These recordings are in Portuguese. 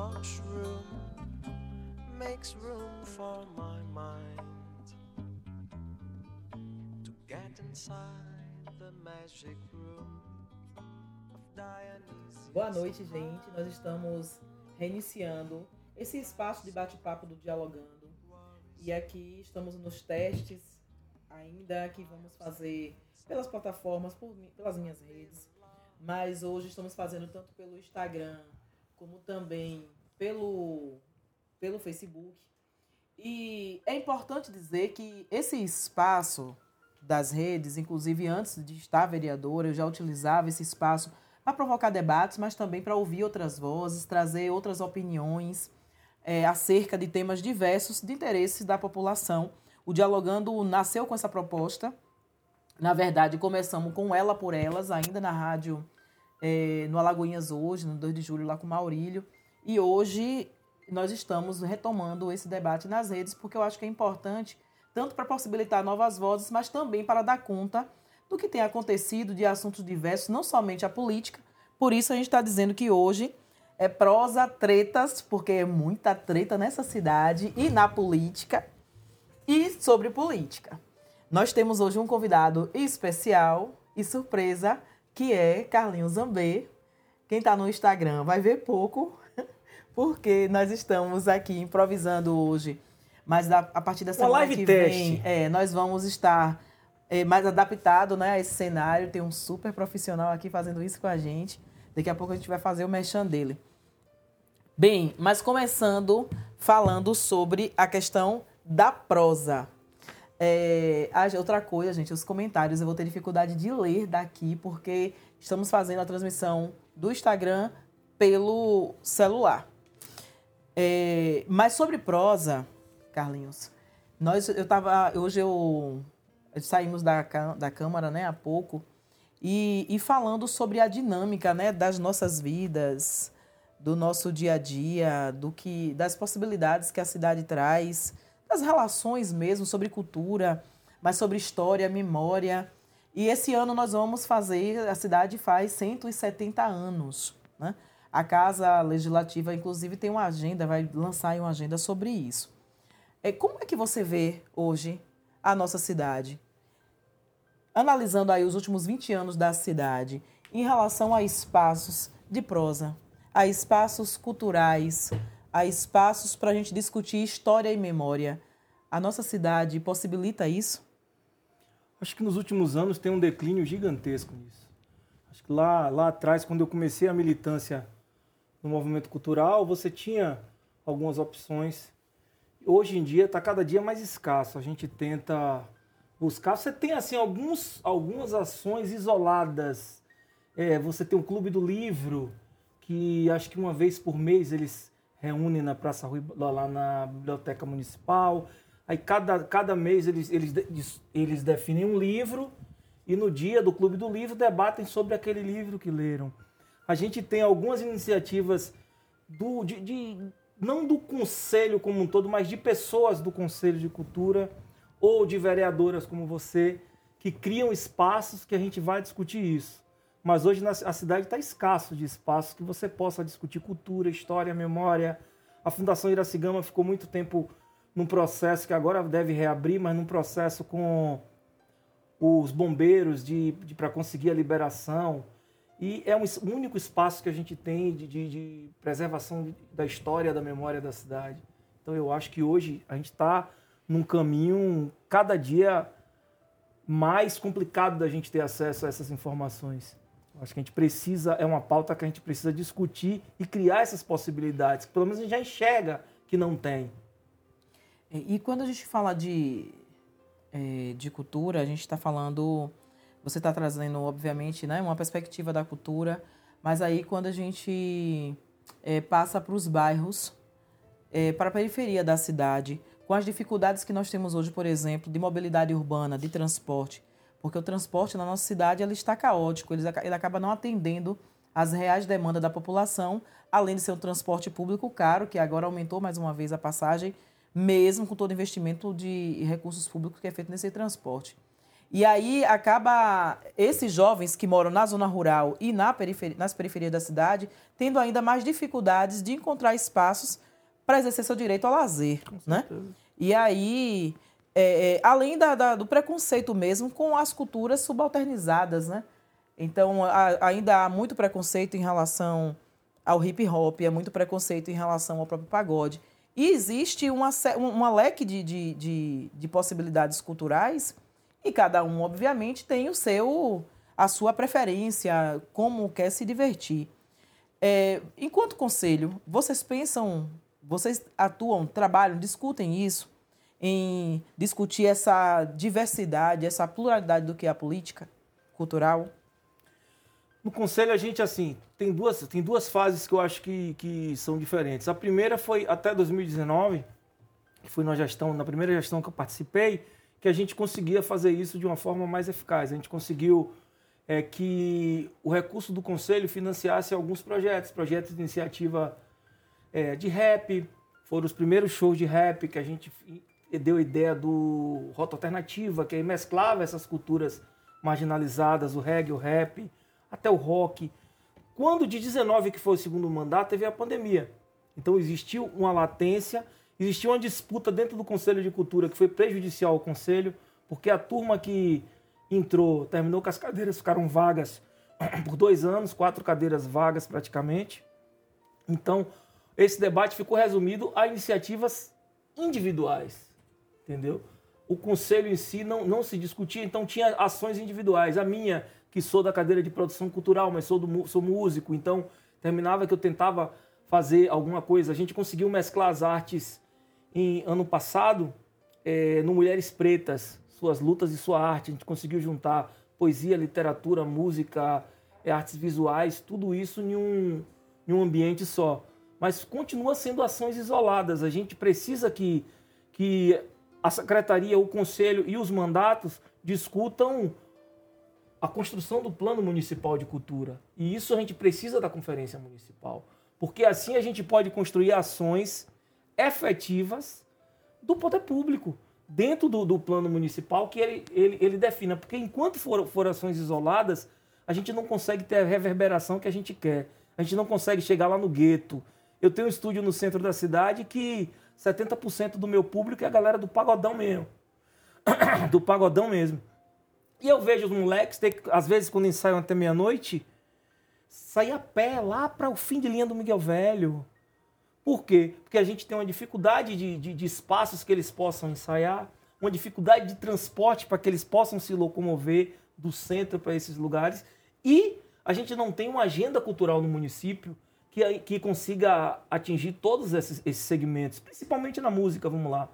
mushroom makes room for my mind to get inside the magic room of. Boa noite, gente. Nós estamos reiniciando esse espaço de bate-papo do Dialogando. E aqui estamos nos testes ainda que vamos fazer pelas plataformas, por, pelas minhas redes. Mas hoje estamos fazendo tanto pelo Instagram como também pelo, pelo Facebook. E é importante dizer que esse espaço das redes, inclusive antes de estar vereadora, eu já utilizava esse espaço para provocar debates, mas também para ouvir outras vozes, trazer outras opiniões é, acerca de temas diversos de interesses da população. O Dialogando nasceu com essa proposta. Na verdade, começamos com Ela por Elas, ainda na rádio é, no Alagoinhas hoje, no 2 de julho, lá com o Maurílio. E hoje nós estamos retomando esse debate nas redes, porque eu acho que é importante, tanto para possibilitar novas vozes, mas também para dar conta do que tem acontecido de assuntos diversos, não somente a política. Por isso a gente está dizendo que hoje é prosa tretas, porque é muita treta nessa cidade e na política, e sobre política. Nós temos hoje um convidado especial e surpresa, que é Carlinhos Zambê. Quem está no Instagram vai ver pouco, porque nós estamos aqui improvisando hoje. Mas a, partir da semana que vem, é, nós vamos estar é, mais adaptado né, a esse cenário. Tem um super profissional aqui fazendo isso com a gente. Daqui a pouco a gente vai fazer o mechan dele. Bem, mas começando falando sobre a questão da prosa. É, outra coisa, gente, os comentários eu vou ter dificuldade de ler daqui, porque estamos fazendo a transmissão do Instagram pelo celular. É, mas sobre prosa, Carlinhos, nós, eu tava, hoje eu saímos da, da Câmara né, há pouco e, e falando sobre a dinâmica né, das nossas vidas, do nosso dia a dia, do que das possibilidades que a cidade traz, das relações mesmo sobre cultura, mas sobre história, memória. E esse ano nós vamos fazer, a cidade faz 170 anos. Né? A Casa Legislativa, inclusive, tem uma agenda, vai lançar uma agenda sobre isso. É, como é que você vê hoje a nossa cidade? Analisando aí os últimos 20 anos da cidade em relação a espaços de prosa, a espaços culturais, a espaços para a gente discutir história e memória. A nossa cidade possibilita isso? Acho que nos últimos anos tem um declínio gigantesco nisso. Acho que lá, lá atrás, quando eu comecei a militância no movimento cultural, você tinha algumas opções. Hoje em dia está cada dia mais escasso. A gente tenta buscar. Você tem assim alguns, algumas ações isoladas. É, você tem o Clube do Livro, que acho que uma vez por mês eles reúnem na Praça Rui, lá na Biblioteca Municipal. Aí cada, cada mês eles, eles, eles definem um livro e no dia do Clube do Livro debatem sobre aquele livro que leram. A gente tem algumas iniciativas do, de, de, não do conselho como um todo, mas de pessoas do Conselho de Cultura ou de vereadoras como você que criam espaços que a gente vai discutir isso. Mas hoje a cidade está escasso de espaços que você possa discutir cultura, história, memória. A Fundação Iracigama ficou muito tempo num processo que agora deve reabrir, mas num processo com os bombeiros de, de para conseguir a liberação. E é um, um, único espaço que a gente tem de, de, de preservação da história, da memória da cidade. Então eu acho que hoje a gente está num caminho cada dia mais complicado da gente ter acesso a essas informações. Acho que a gente precisa, é uma pauta que a gente precisa discutir e criar essas possibilidades. Pelo menos a gente já enxerga que não tem. E quando a gente fala de, é, de cultura, a gente está falando. Você está trazendo, obviamente, né, uma perspectiva da cultura, mas aí quando a gente é, passa para os bairros, é, para a periferia da cidade, com as dificuldades que nós temos hoje, por exemplo, de mobilidade urbana, de transporte, porque o transporte na nossa cidade ele está caótico, ele, ele acaba não atendendo às reais demandas da população, além de ser um transporte público caro, que agora aumentou mais uma vez a passagem, mesmo com todo o investimento de recursos públicos que é feito nesse transporte. E aí acaba esses jovens que moram na zona rural e na periferia, nas periferias da cidade tendo ainda mais dificuldades de encontrar espaços para exercer seu direito ao lazer, né? E aí, é, é, além da, da- do preconceito mesmo com as culturas subalternizadas, né? Então, a- ainda há muito preconceito em relação ao hip hop, há muito preconceito em relação ao próprio pagode. E existe uma, um- uma leque de, de, de, de possibilidades culturais e cada um, obviamente, tem o seu, a sua preferência, como quer se divertir. É, enquanto conselho, vocês pensam, vocês atuam, trabalham, discutem isso, em discutir essa diversidade, essa pluralidade do que é a política cultural? No conselho, a gente, assim, tem duas, tem duas fases que eu acho que, que são diferentes. A primeira foi até 2019, que foi na gestão, na primeira gestão que eu participei, que a gente conseguia fazer isso de uma forma mais eficaz. A gente conseguiu é, que o recurso do conselho financiasse alguns projetos, projetos de iniciativa é, de rap, foram os primeiros shows de rap que a gente deu a ideia do Rota Alternativa, que aí mesclava essas culturas marginalizadas, o reggae, o rap, até o rock. Quando de 19 que foi o segundo mandato, teve a pandemia. Então existiu uma latência, existiu uma disputa dentro do Conselho de Cultura que foi prejudicial ao Conselho, porque a turma que entrou, terminou com as cadeiras, ficaram vagas por dois anos, quatro cadeiras vagas praticamente. Então, esse debate ficou resumido a iniciativas individuais, entendeu? O conselho em si não, não se discutia, então tinha ações individuais. A minha, que sou da cadeira de produção cultural, mas sou, do, sou músico, então terminava que eu tentava fazer alguma coisa. A gente conseguiu mesclar as artes em ano passado eh, no Mulheres Pretas, suas lutas e sua arte. A gente conseguiu juntar poesia, literatura, música, eh, artes visuais, tudo isso em um, em um ambiente só. Mas continua sendo ações isoladas. A gente precisa que, que a secretaria, o conselho e os mandatos discutam a construção do plano municipal de cultura. E isso a gente precisa da conferência municipal, porque assim a gente pode construir ações efetivas do poder público dentro do, do plano municipal que ele, ele, ele defina. Porque enquanto for, for ações isoladas, a gente não consegue ter a reverberação que a gente quer. A gente não consegue chegar lá no gueto. Eu tenho um estúdio no centro da cidade que 70% do meu público é a galera do pagodão mesmo. do pagodão mesmo. E eu vejo os moleques, ter, às vezes quando ensaiam até meia-noite, sair a pé lá para o fim de linha do Miguel Velho. Por quê? Porque a gente tem uma dificuldade de, de, de espaços que eles possam ensaiar, uma dificuldade de transporte para que eles possam se locomover do centro para esses lugares. E a gente não tem uma agenda cultural no município que, que consiga atingir todos esses, esses segmentos, principalmente na música, vamos lá.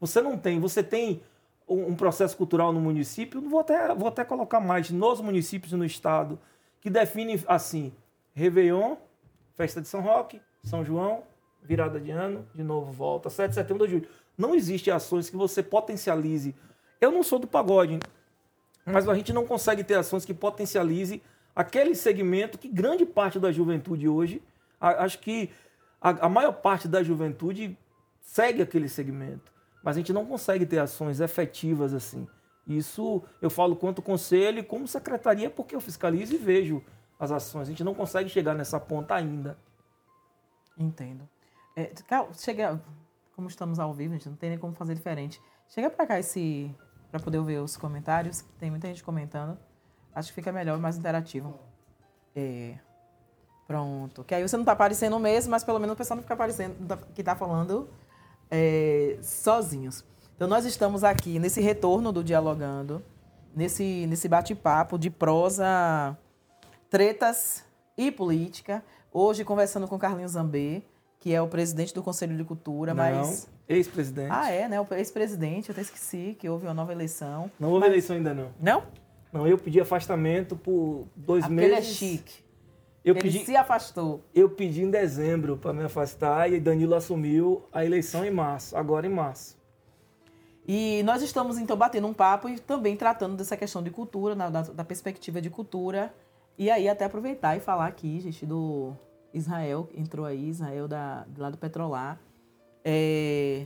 Você não tem, você tem um um processo cultural no município, vou até, vou até colocar mais, nos municípios e no estado, que define assim, Réveillon, Festa de São Roque, São João, virada de ano, de novo volta, 7 de setembro, 2 de julho. Não existe ações que você potencialize. Eu não sou do pagode, mas a gente não consegue ter ações que potencialize aquele segmento que grande parte da juventude hoje, a- acho que a, a maior parte da juventude segue aquele segmento, mas a gente não consegue ter ações efetivas assim. Isso eu falo quanto conselho e como secretaria, porque eu fiscalizo e vejo as ações. A gente não consegue chegar nessa ponta ainda. Entendo. É, chega, como estamos ao vivo, a gente não tem nem como fazer diferente. Chega pra cá esse para poder ver os comentários, tem muita gente comentando. Acho que fica melhor, mais interativo. É. Pronto. Que aí você não tá aparecendo mesmo, mas pelo menos o pessoal não fica aparecendo tá- que tá falando é, sozinhos. Então nós estamos aqui nesse retorno do dialogando, nesse nesse bate-papo de prosa tretas e política. Hoje conversando com Carlinhos Zambê, que é o presidente do Conselho de Cultura, mas Não, ex-presidente. ah, é, né? O ex-presidente, eu até esqueci que houve uma nova eleição. Não houve Mas- eleição ainda não. Não? Não, eu pedi afastamento por dois Ah, porque ele é meses. chique. Eu ele pedi, se afastou. eu pedi em dezembro para me afastar e Danilo assumiu a eleição em março, agora em março. E nós estamos, então, batendo um papo e também tratando dessa questão de cultura, na- da, da perspectiva de cultura. E aí, até aproveitar e falar aqui, gente, do Israel, entrou aí, Israel da, lá do Petrolar. É,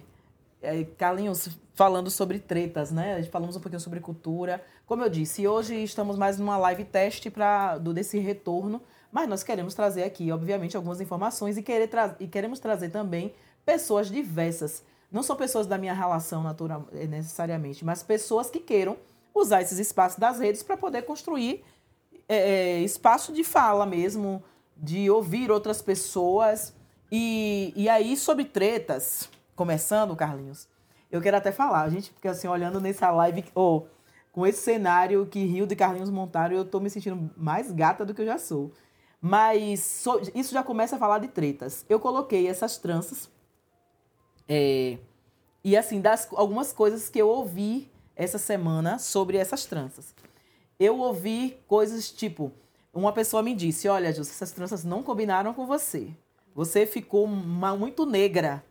é, Carlinhos, falando sobre tretas, né? Falamos um pouquinho sobre cultura. Como eu disse, hoje estamos mais numa live teste para do desse retorno, mas nós queremos trazer aqui, obviamente, algumas informações e, querer tra e queremos trazer também pessoas diversas. Não são pessoas da minha relação natural eh, necessariamente, mas pessoas que queiram usar esses espaços das redes para poder construir é, espaço de fala mesmo, de ouvir outras pessoas. E, e aí, sobre tretas, começando, Carlinhos, eu quero até falar, gente, porque assim, olhando nessa live, ou oh, com esse cenário que Rio e Carlinhos montaram, eu tô me sentindo mais gata do que eu já sou. Mas so, isso já começa a falar de tretas. Eu coloquei essas tranças. É, e assim, das algumas coisas que eu ouvi essa semana sobre essas tranças. Eu ouvi coisas tipo, uma pessoa me disse, olha, Jus, essas tranças não combinaram com você. Você ficou uma, muito negra.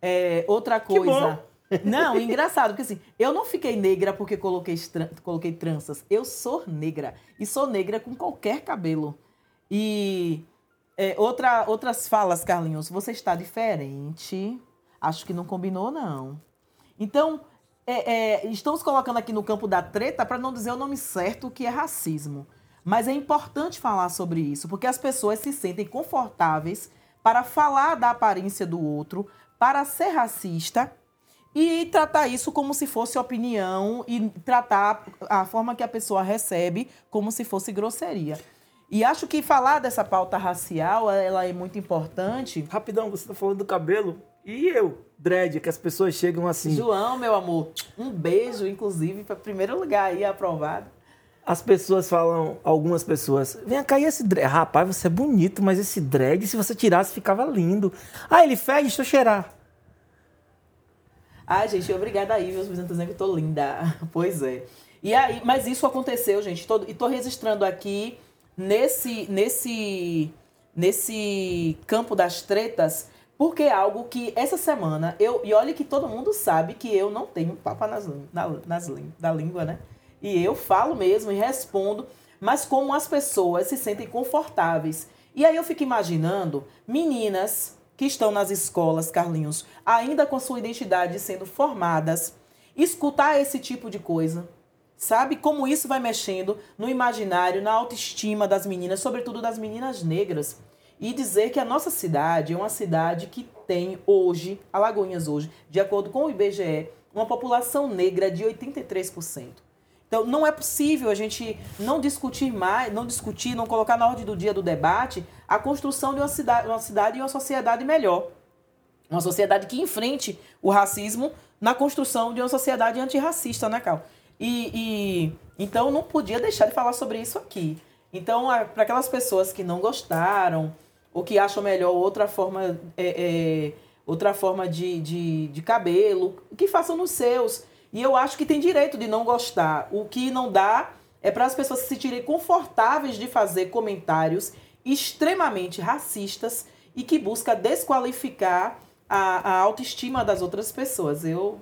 É, outra coisa. Não, engraçado, porque assim, eu não fiquei negra porque coloquei, coloquei tranças. Eu sou negra. E sou negra com qualquer cabelo. E é, outra, outras falas, Carlinhos, você está diferente. Acho que não combinou, não. Então, é, é, estamos colocando aqui no campo da treta para não dizer o nome certo que é racismo. Mas é importante falar sobre isso, porque as pessoas se sentem confortáveis para falar da aparência do outro, para ser racista e tratar isso como se fosse opinião e tratar a forma que a pessoa recebe como se fosse grosseria. E acho que falar dessa pauta racial, ela é muito importante. Rapidão, você está falando do cabelo e eu, dread, que as pessoas chegam assim. João, meu amor, um beijo, inclusive, para primeiro lugar aí aprovado. As pessoas falam, algumas pessoas, vem cá, e esse dread? Rapaz, você é bonito, mas esse dread, se você tirasse, ficava lindo. Ah, ele fede, deixa eu cheirar. Ai, gente, obrigada aí, meus dizendo que tô linda. Pois é. E aí, mas isso aconteceu, gente. Tô, e tô registrando aqui nesse, nesse, nesse campo das tretas, porque é algo que essa semana eu. E olha que todo mundo sabe que eu não tenho papa nas, na, nas, da língua, né? E eu falo mesmo e respondo, mas como as pessoas se sentem confortáveis. E aí eu fico imaginando meninas que estão nas escolas, Carlinhos, ainda com sua identidade sendo formadas, escutar esse tipo de coisa. Sabe como isso vai mexendo no imaginário, na autoestima das meninas, sobretudo das meninas negras. E dizer que a nossa cidade é uma cidade que tem hoje, Alagoinhas hoje, de acordo com o IBGE, uma população negra de 83%. Então, não é possível a gente não discutir mais, não discutir, não colocar na ordem do dia do debate a construção de uma cidade, uma cidade e uma sociedade melhor. Uma sociedade que enfrente o racismo na construção de uma sociedade antirracista, né, Cal? E, e então não podia deixar de falar sobre isso aqui. Então, para aquelas pessoas que não gostaram ou que acham melhor outra forma, é, é, outra forma de, de, de cabelo, que façam nos seus. E eu acho que tem direito de não gostar. O que não dá é para as pessoas se sentirem confortáveis de fazer comentários extremamente racistas e que busca desqualificar a, a autoestima das outras pessoas. Eu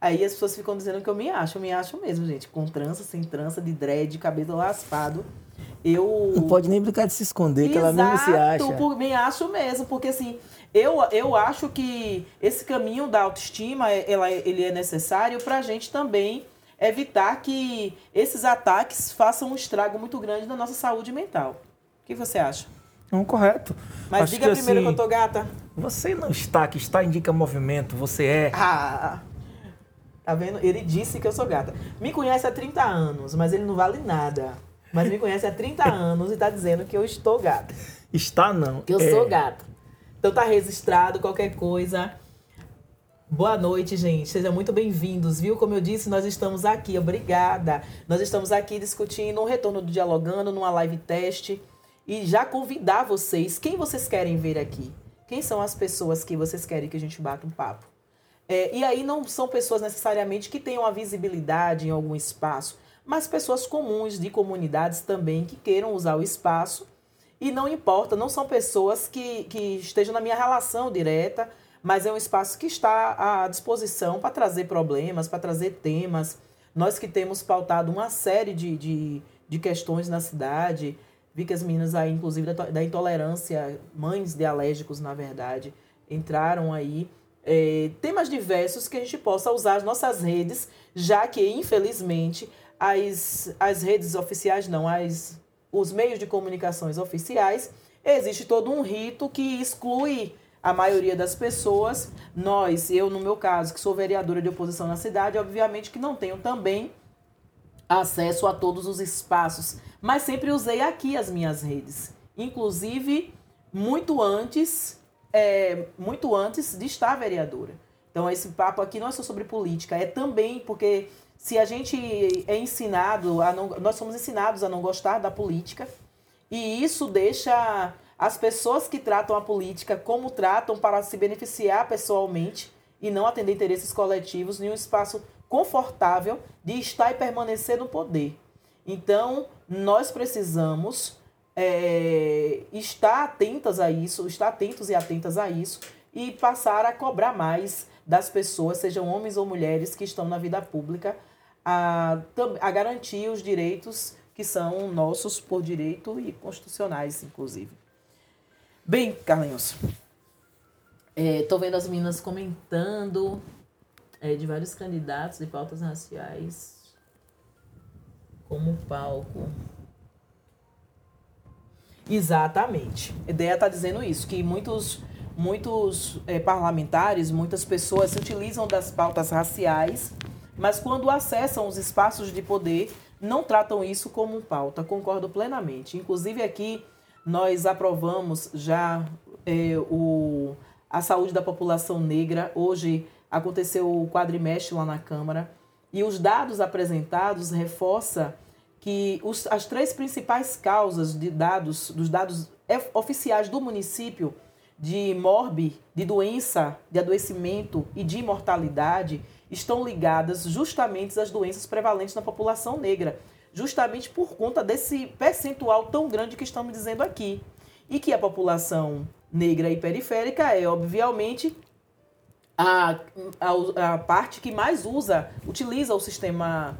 Aí as pessoas ficam dizendo que eu me acho, eu me acho mesmo, gente. Com trança, sem trança, de dread, cabelo raspado. Eu. Não pode nem brincar de se esconder, Exato, que ela mesmo se acha. Por, me acho mesmo, porque assim, eu, eu acho que esse caminho da autoestima ela, ele é necessário para a gente também evitar que esses ataques façam um estrago muito grande na nossa saúde mental. O que você acha? Não, correto. Mas acho diga que, primeiro assim, que eu tô gata. Você não está, que está indica movimento, você é. Ah, tá vendo? Ele disse que eu sou gata. Me conhece há 30 anos, mas ele não vale nada. Mas me conhece há 30 anos e tá dizendo que eu estou gata. Está não. Que eu é... sou gata. Então tá registrado, qualquer coisa. Boa noite, gente. Sejam muito bem-vindos, viu? Como eu disse, nós estamos aqui. Obrigada. Nós estamos aqui discutindo um retorno do Dialogando, numa live teste. E já convidar vocês, quem vocês querem ver aqui? Quem são as pessoas que vocês querem que a gente bata um papo? É, e aí não são pessoas necessariamente que tenham a visibilidade em algum espaço, mas pessoas comuns de comunidades também que queiram usar o espaço e não importa, não são pessoas que, que estejam na minha relação direta, mas é um espaço que está à disposição para trazer problemas, para trazer temas. Nós que temos pautado uma série de, de, de questões na cidade, vi que as meninas aí, inclusive da, da intolerância, mães de alérgicos, na verdade, entraram aí. É, temas diversos que a gente possa usar as nossas redes, já que, infelizmente, as, as redes oficiais, não, as, os meios de comunicações oficiais, existe todo um rito que exclui a maioria das pessoas. Nós, eu no meu caso, que sou vereadora de oposição na cidade, obviamente que não tenho também acesso a todos os espaços, mas sempre usei aqui as minhas redes, inclusive muito antes, é, muito antes de estar vereadora. Então esse papo aqui não é só sobre política, é também porque se a gente é ensinado a não, nós somos ensinados a não gostar da política e isso deixa as pessoas que tratam a política como tratam para se beneficiar pessoalmente e não atender interesses coletivos em um espaço confortável de estar e permanecer no poder. Então, nós precisamos é, estar atentas a isso, estar atentos e atentas a isso e passar a cobrar mais das pessoas, sejam homens ou mulheres que estão na vida pública, a, a garantir os direitos que são nossos por direito e constitucionais, inclusive. Bem, Carlinhos, estou é, vendo as meninas comentando é, de vários candidatos de pautas raciais como palco. Exatamente. A ideia está dizendo isso, que muitos, muitos é, parlamentares, muitas pessoas se utilizam das pautas raciais, mas quando acessam os espaços de poder, não tratam isso como pauta. Concordo plenamente. Inclusive aqui nós aprovamos já é, o, a saúde da população negra. Hoje aconteceu o quadrimestre lá na Câmara. E os dados apresentados reforçam que os, as três principais causas de dados, dos dados oficiais do município de morbe, de doença, de adoecimento e de mortalidade estão ligadas justamente às doenças prevalentes na população negra, justamente por conta desse percentual tão grande que estamos dizendo aqui. E que a população negra e periférica é, obviamente, a, a, a parte que mais usa, utiliza o sistema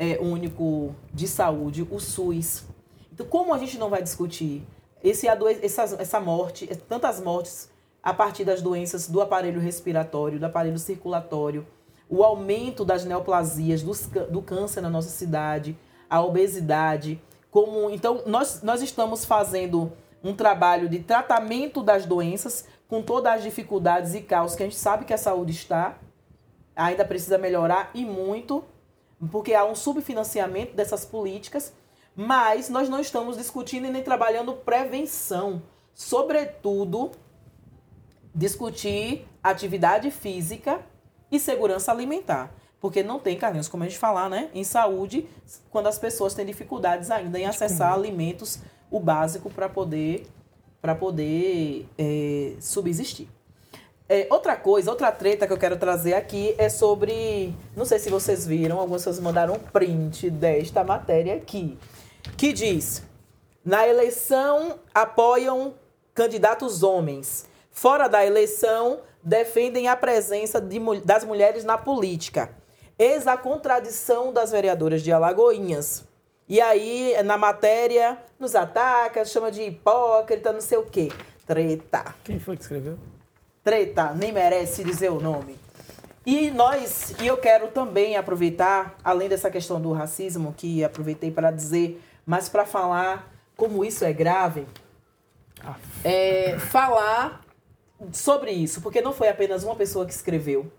é, único de saúde, o SUS. Então, como a gente não vai discutir esse essa, essa morte, tantas mortes a partir das doenças do aparelho respiratório, do aparelho circulatório, o aumento das neoplasias, do, do câncer na nossa cidade, a obesidade. Como, então, nós, nós estamos fazendo um trabalho de tratamento das doenças com todas as dificuldades e caos que a gente sabe que a saúde está, ainda precisa melhorar e muito, porque há um subfinanciamento dessas políticas, mas nós não estamos discutindo e nem trabalhando prevenção, sobretudo discutir atividade física e segurança alimentar. Porque não tem, Carlinhos, como a gente falar, né? Em saúde, quando as pessoas têm dificuldades ainda em acessar alimentos, o básico para poder para poder é, subsistir. É, outra coisa, outra treta que eu quero trazer aqui é sobre. Não sei se vocês viram, algumas pessoas mandaram um print desta matéria aqui. Que diz: na eleição apoiam candidatos homens. Fora da eleição, defendem a presença de, das mulheres na política. Eis a contradição das vereadoras de Alagoinhas. E aí, na matéria, nos ataca, chama de hipócrita, não sei o quê. Treta. Quem foi que escreveu? Treta, nem merece dizer o nome. E nós, e eu quero também aproveitar, além dessa questão do racismo, que aproveitei para dizer, mas para falar como isso é grave, é, falar sobre isso, porque não foi apenas uma pessoa que escreveu.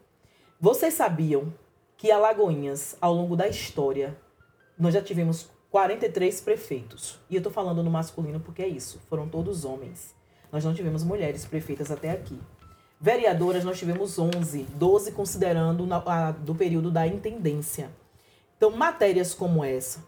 Vocês sabiam que Alagoinhas, ao longo da história, nós já tivemos 43 prefeitos. E eu estou falando no masculino porque é isso, foram todos homens. Nós não tivemos mulheres prefeitas até aqui. Vereadoras nós tivemos 11, 12 considerando na, a, do período da intendência. Então, matérias como essa,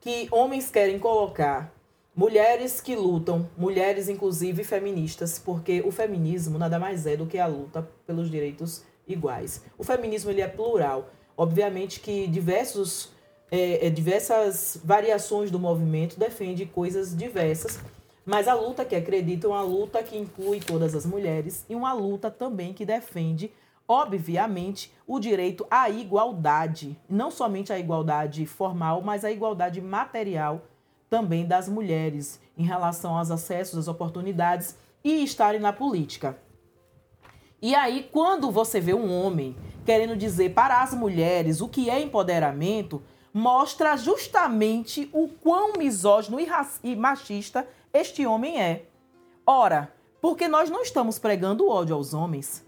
que homens querem colocar, mulheres que lutam, mulheres inclusive feministas, porque o feminismo nada mais é do que a luta pelos direitos iguais. O feminismo ele é plural. Obviamente que diversos é, é, diversas variações do movimento, defende coisas diversas, mas a luta que acredita é uma luta que inclui todas as mulheres e uma luta também que defende, obviamente, o direito à igualdade, não somente a igualdade formal, mas a igualdade material também das mulheres em relação aos acessos, às oportunidades e estarem na política. E aí, quando você vê um homem querendo dizer para as mulheres o que é empoderamento, mostra justamente o quão misógino e, e machista este homem é. Ora, porque nós não estamos pregando ódio aos homens.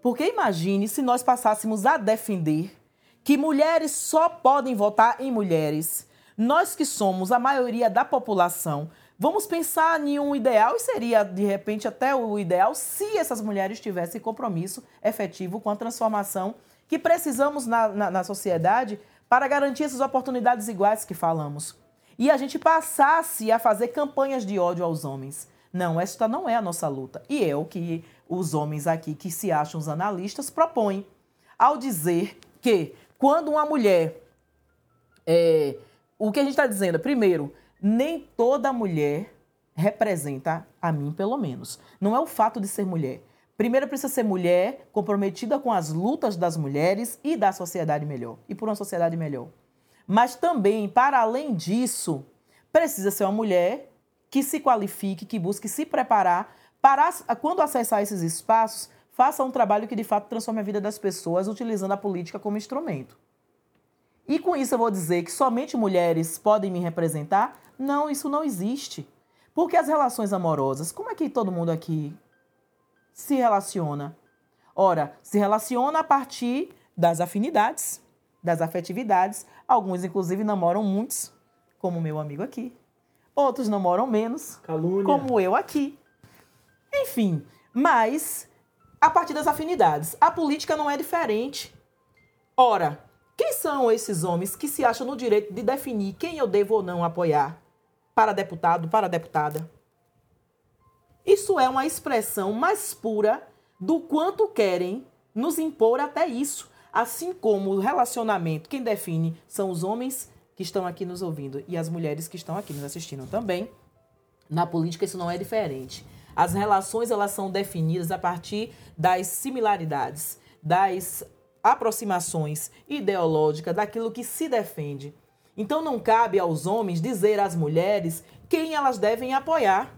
Porque imagine se nós passássemos a defender que mulheres só podem votar em mulheres. Nós que somos a maioria da população, vamos pensar em um ideal e seria de repente até o ideal se essas mulheres tivessem compromisso efetivo com a transformação que precisamos na, na, na sociedade para garantir essas oportunidades iguais que falamos. E a gente passasse a fazer campanhas de ódio aos homens. Não, esta não é a nossa luta. E é o que os homens aqui, que se acham os analistas, propõem. Ao dizer que quando uma mulher. É, o que a gente está dizendo? Primeiro, nem toda mulher representa a mim, pelo menos. Não é o fato de ser mulher. Primeiro precisa ser mulher comprometida com as lutas das mulheres e da sociedade melhor, e por uma sociedade melhor. Mas também, para além disso, precisa ser uma mulher que se qualifique, que busque se preparar para, quando acessar esses espaços, faça um trabalho que de fato transforme a vida das pessoas, utilizando a política como instrumento. E com isso eu vou dizer que somente mulheres podem me representar? Não, isso não existe. Porque as relações amorosas, como é que todo mundo aqui se relaciona? Ora, se relaciona a partir das afinidades, das afetividades. Alguns, inclusive, namoram muitos, como meu amigo aqui. Outros namoram menos, Calúnia. como eu aqui. Enfim, mas a partir das afinidades. A política não é diferente. Ora, quem são esses homens que se acham no direito de definir quem eu devo ou não apoiar para deputado, para deputada? Isso é uma expressão mais pura do quanto querem nos impor até isso. Assim como o relacionamento, quem define são os homens que estão aqui nos ouvindo e as mulheres que estão aqui nos assistindo também. Na política isso não é diferente. As relações elas são definidas a partir das similaridades, das aproximações ideológicas, daquilo que se defende. Então não cabe aos homens dizer às mulheres quem elas devem apoiar.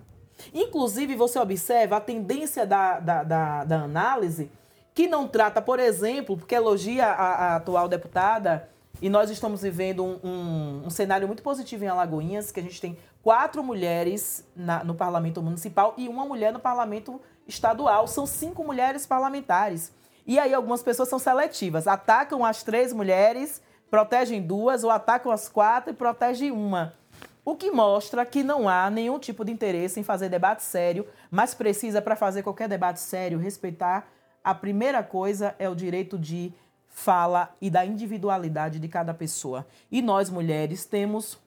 Inclusive, você observa a tendência da, da, da, da análise, que não trata, por exemplo, porque elogia a, a atual deputada, e nós estamos vivendo um, um, um, cenário muito positivo em Alagoinhas, que a gente tem quatro mulheres na, no parlamento municipal e uma mulher no parlamento estadual. São cinco mulheres parlamentares. E aí algumas pessoas são seletivas, atacam as três mulheres, protegem duas, ou atacam as quatro e protegem uma. O que mostra que não há nenhum tipo de interesse em fazer debate sério, mas precisa, para fazer qualquer debate sério, respeitar. A primeira coisa é o direito de fala e da individualidade de cada pessoa. E nós, mulheres, temos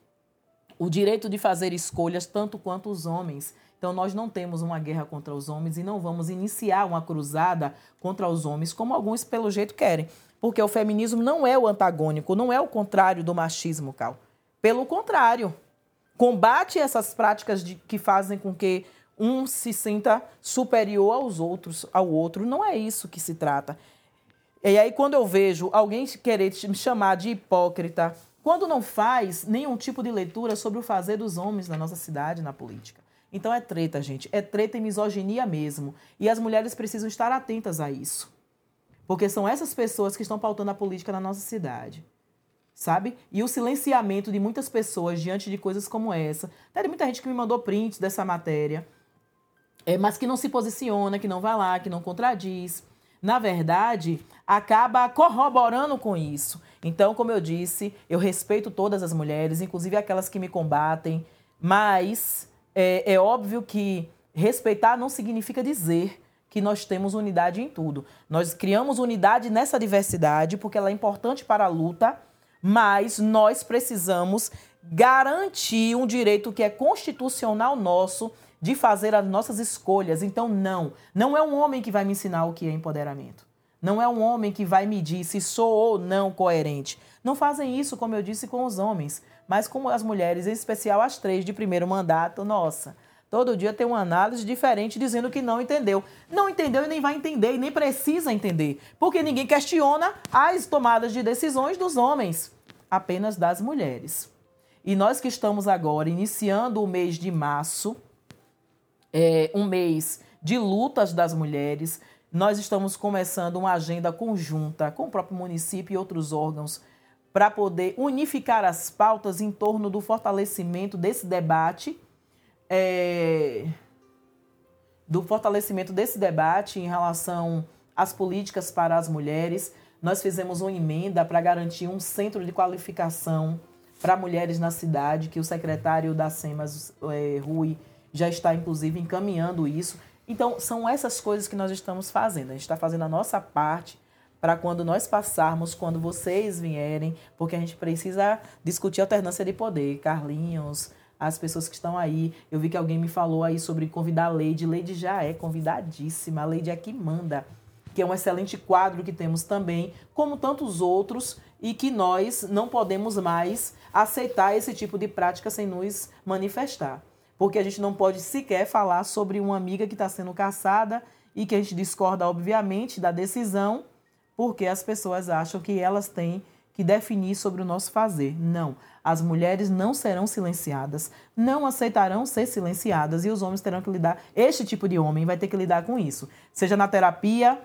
o direito de fazer escolhas tanto quanto os homens. Então, nós não temos uma guerra contra os homens e não vamos iniciar uma cruzada contra os homens, como alguns, pelo jeito, querem. Porque o feminismo não é o antagônico, não é o contrário do machismo, Cal. Pelo contrário, combate essas práticas de, que fazem com que um se sinta superior aos outros, ao outro. Não é isso que se trata. E aí, quando eu vejo alguém querer me chamar de hipócrita, quando não faz nenhum tipo de leitura sobre o fazer dos homens na nossa cidade, na política. Então é treta, gente. É treta e misoginia mesmo. E as mulheres precisam estar atentas a isso. Porque são essas pessoas que estão pautando a política na nossa cidade sabe? E o silenciamento de muitas pessoas diante de coisas como essa. Tem muita gente que me mandou prints dessa matéria, é, mas que não se posiciona, que não vai lá, que não contradiz. Na verdade, acaba corroborando com isso. Então, como eu disse, eu respeito todas as mulheres, inclusive aquelas que me combatem, mas é, é óbvio que respeitar não significa dizer que nós temos unidade em tudo. Nós criamos unidade nessa diversidade porque ela é importante para a luta mas nós precisamos garantir um direito que é constitucional nosso de fazer as nossas escolhas. Então, não, não é um homem que vai me ensinar o que é empoderamento. Não é um homem que vai medir se sou ou não coerente. Não fazem isso, como eu disse, com os homens, mas com as mulheres, em especial as três de primeiro mandato. Nossa, todo dia tem uma análise diferente dizendo que não entendeu. Não entendeu e nem vai entender e nem precisa entender, porque ninguém questiona as tomadas de decisões dos homens apenas das mulheres. E nós que estamos agora iniciando o mês de março, é, um mês de lutas das mulheres, nós estamos começando uma agenda conjunta com o próprio município e outros órgãos para poder unificar as pautas em torno do fortalecimento desse debate, é, do fortalecimento desse debate em relação às políticas para as mulheres. Nós fizemos uma emenda para garantir um centro de qualificação para mulheres na cidade, que o secretário da SEMAS, é, Rui, já está inclusive encaminhando isso. Então, são essas coisas que nós estamos fazendo. A gente está fazendo a nossa parte para quando nós passarmos, quando vocês vierem, porque a gente precisa discutir alternância de poder. Carlinhos, as pessoas que estão aí. Eu vi que alguém me falou aí sobre convidar a Leide. Leide já é convidadíssima. A Leide é que manda, que é um excelente quadro que temos também, como tantos outros, e que nós não podemos mais aceitar esse tipo de prática sem nos manifestar porque a gente não pode sequer falar sobre uma amiga que está sendo caçada e que a gente discorda, obviamente, da decisão, porque as pessoas acham que elas têm que definir sobre o nosso fazer. Não. As mulheres não serão silenciadas, não aceitarão ser silenciadas e os homens terão que lidar. Este tipo de homem vai ter que lidar com isso, seja na terapia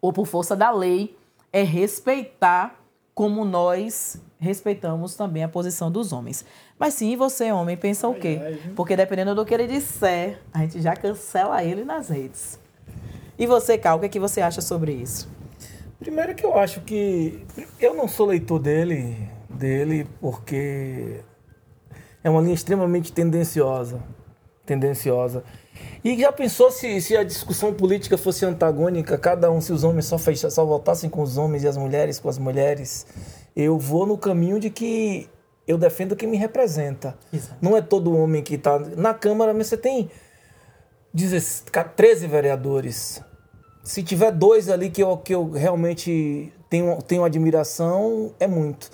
ou por força da lei, é respeitar como nós respeitamos também a posição dos homens. Mas sim, você, homem, pensa o quê? Porque dependendo do que ele disser, a gente já cancela ele nas redes. E você, Cal, o que, é que você acha sobre isso? Primeiro que eu acho que eu não sou leitor dele, dele porque é uma linha extremamente tendenciosa, tendenciosa. E já pensou se, se a discussão política fosse antagônica, cada um, se os homens só, fecha, só votassem com os homens e as mulheres com as mulheres? Eu vou no caminho de que eu defendo quem me representa. Exato. Não é todo homem que está. Na Câmara, mas você tem 13 vereadores. Se tiver dois ali que eu, que eu realmente tenho, tenho admiração, é muito.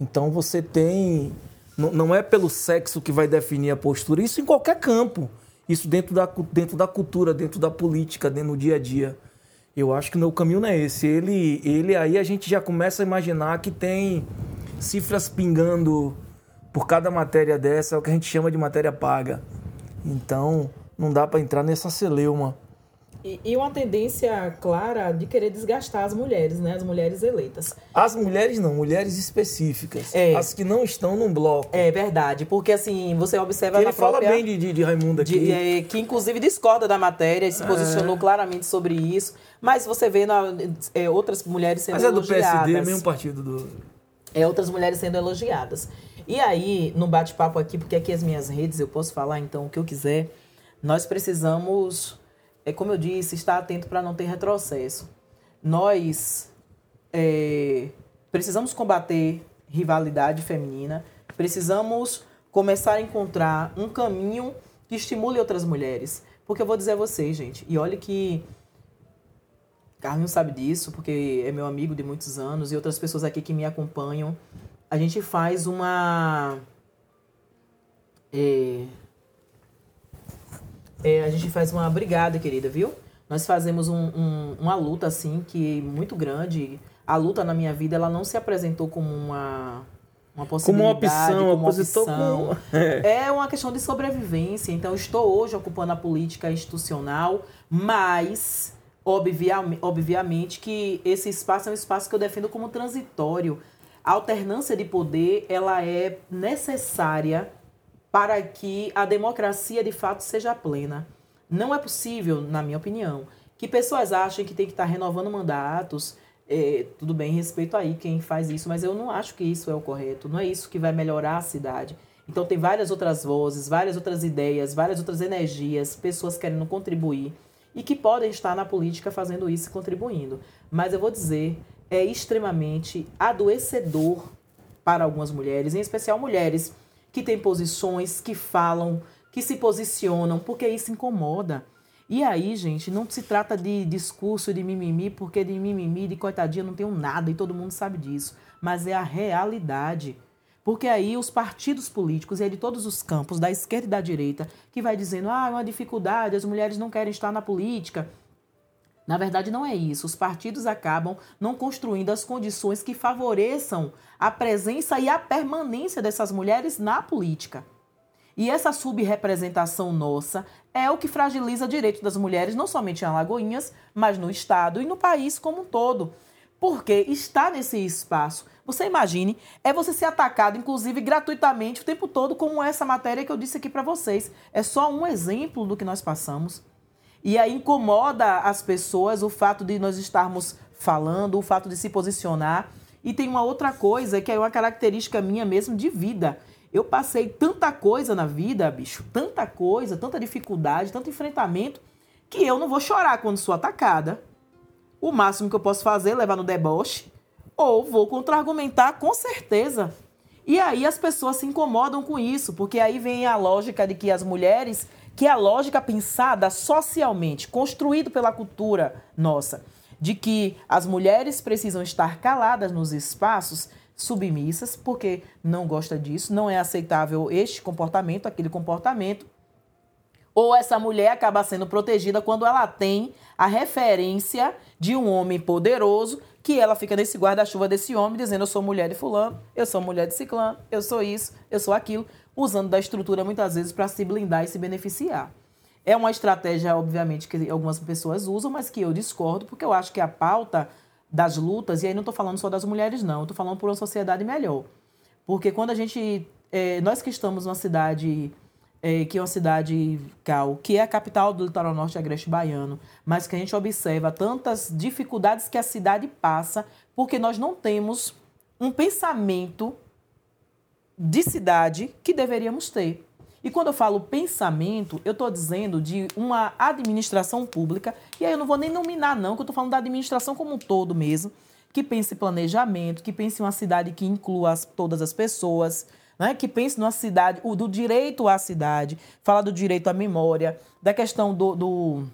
Então você tem. Não, não é pelo sexo que vai definir a postura, isso em qualquer campo. Isso dentro da, dentro da cultura, dentro da política, dentro do dia a dia. Eu acho que o meu caminho não é esse. Ele, ele aí a gente já começa a imaginar que tem cifras pingando por cada matéria dessa, é o que a gente chama de matéria paga. Então, não dá para entrar nessa celeuma. E, e, uma tendência clara de querer desgastar as mulheres, né? As mulheres eleitas. As mulheres não, mulheres específicas. É. As que não estão num bloco. É verdade, porque assim, você observa que na ele fala bem de, de, de Raimundo aqui. De, é, que inclusive discorda da matéria e se é. posicionou claramente sobre isso. Mas você vê na, é, outras mulheres sendo Mas é do PSD, mesmo partido do... É, outras mulheres sendo elogiadas. E aí, no bate-papo aqui, porque aqui as minhas redes, eu posso falar então o que eu quiser, nós precisamos é como eu disse, estar atento para não ter retrocesso. Nós é, precisamos combater rivalidade feminina, precisamos começar a encontrar um caminho que estimule outras mulheres. Porque eu vou dizer a vocês, gente, e olha que Carlinhos sabe disso, porque é meu amigo de muitos anos e outras pessoas aqui que me acompanham. A gente faz uma. É, é, a gente faz uma brigada, querida, viu? Nós fazemos um, um, uma luta, assim, que é muito grande. A luta na minha vida, ela não se apresentou como uma, uma possibilidade, como uma opção. Como uma opção. Com... É. é uma questão de sobrevivência. Então, estou hoje ocupando a política institucional, mas, obviamente, obviamente que esse espaço é um espaço que eu defendo como transitório. A alternância de poder, ela é necessária para que a democracia de fato seja plena. Não é possível, na minha opinião, que pessoas achem que tem que estar renovando mandatos. É, tudo bem, respeito aí quem faz isso, mas eu não acho que isso é o correto. Não é isso que vai melhorar a cidade. Então tem várias outras vozes, várias outras ideias, várias outras energias, pessoas querendo contribuir e que podem estar na política fazendo isso e contribuindo. Mas eu vou dizer, é extremamente adoecedor para algumas mulheres, em especial mulheres que têm posições, que falam, que se posicionam, porque isso incomoda. E aí, gente, não se trata de discurso de mimimi, porque de mimimi, de coitadinha, não tenho nada e todo mundo sabe disso. Mas é a realidade. Porque aí os partidos políticos, e é de todos os campos, da esquerda e da direita, que vai dizendo, ah, é uma dificuldade, as mulheres não querem estar na política. Na verdade, não é isso. Os partidos acabam não construindo as condições que favoreçam a presença e a permanência dessas mulheres na política. E essa subrepresentação nossa é o que fragiliza o direito das mulheres, não somente em Alagoinhas, mas no Estado e no país como um todo. Porque estar nesse espaço Você imagine, é você ser atacado, inclusive gratuitamente, o tempo todo, como essa matéria que eu disse aqui para vocês. É só um exemplo do que nós passamos. E aí incomoda as pessoas o fato de nós estarmos falando, o fato de se posicionar. E tem uma outra coisa que é uma característica minha mesmo de vida. Eu passei tanta coisa na vida, bicho, tanta coisa, tanta dificuldade, tanto enfrentamento, que eu não vou chorar quando sou atacada. O máximo que eu posso fazer é levar no deboche, ou vou contra-argumentar com certeza. E aí as pessoas se incomodam com isso, porque aí vem a lógica de que as mulheres, que é a lógica pensada socialmente, construído pela cultura nossa, de que as mulheres precisam estar caladas nos espaços, submissas, porque não gosta disso, não é aceitável este comportamento, aquele comportamento. Ou essa mulher acaba sendo protegida quando ela tem a referência de um homem poderoso, que ela fica nesse guarda-chuva desse homem, dizendo: Eu sou mulher de Fulano, eu sou mulher de Ciclano, eu sou isso, eu sou aquilo, usando da estrutura muitas vezes para se blindar e se beneficiar. É uma estratégia, obviamente, que algumas pessoas usam, mas que eu discordo, porque eu acho que a pauta das lutas, e aí não estou falando só das mulheres, não, estou falando por uma sociedade melhor. Porque quando a gente. É, nós que estamos numa cidade. É, que é uma cidade cal, que é a capital do litoral norte agreste baiano, mas que a gente observa tantas dificuldades que a cidade passa, porque nós não temos um pensamento de cidade que deveríamos ter. E quando eu falo pensamento, eu estou dizendo de uma administração pública, e aí eu não vou nem nominar, não, que eu estou falando da administração como um todo mesmo, que pense em planejamento, que pense em uma cidade que inclua as, todas as pessoas, né? que pense numa cidade, o, do direito à cidade, fala do direito à memória, da questão do, do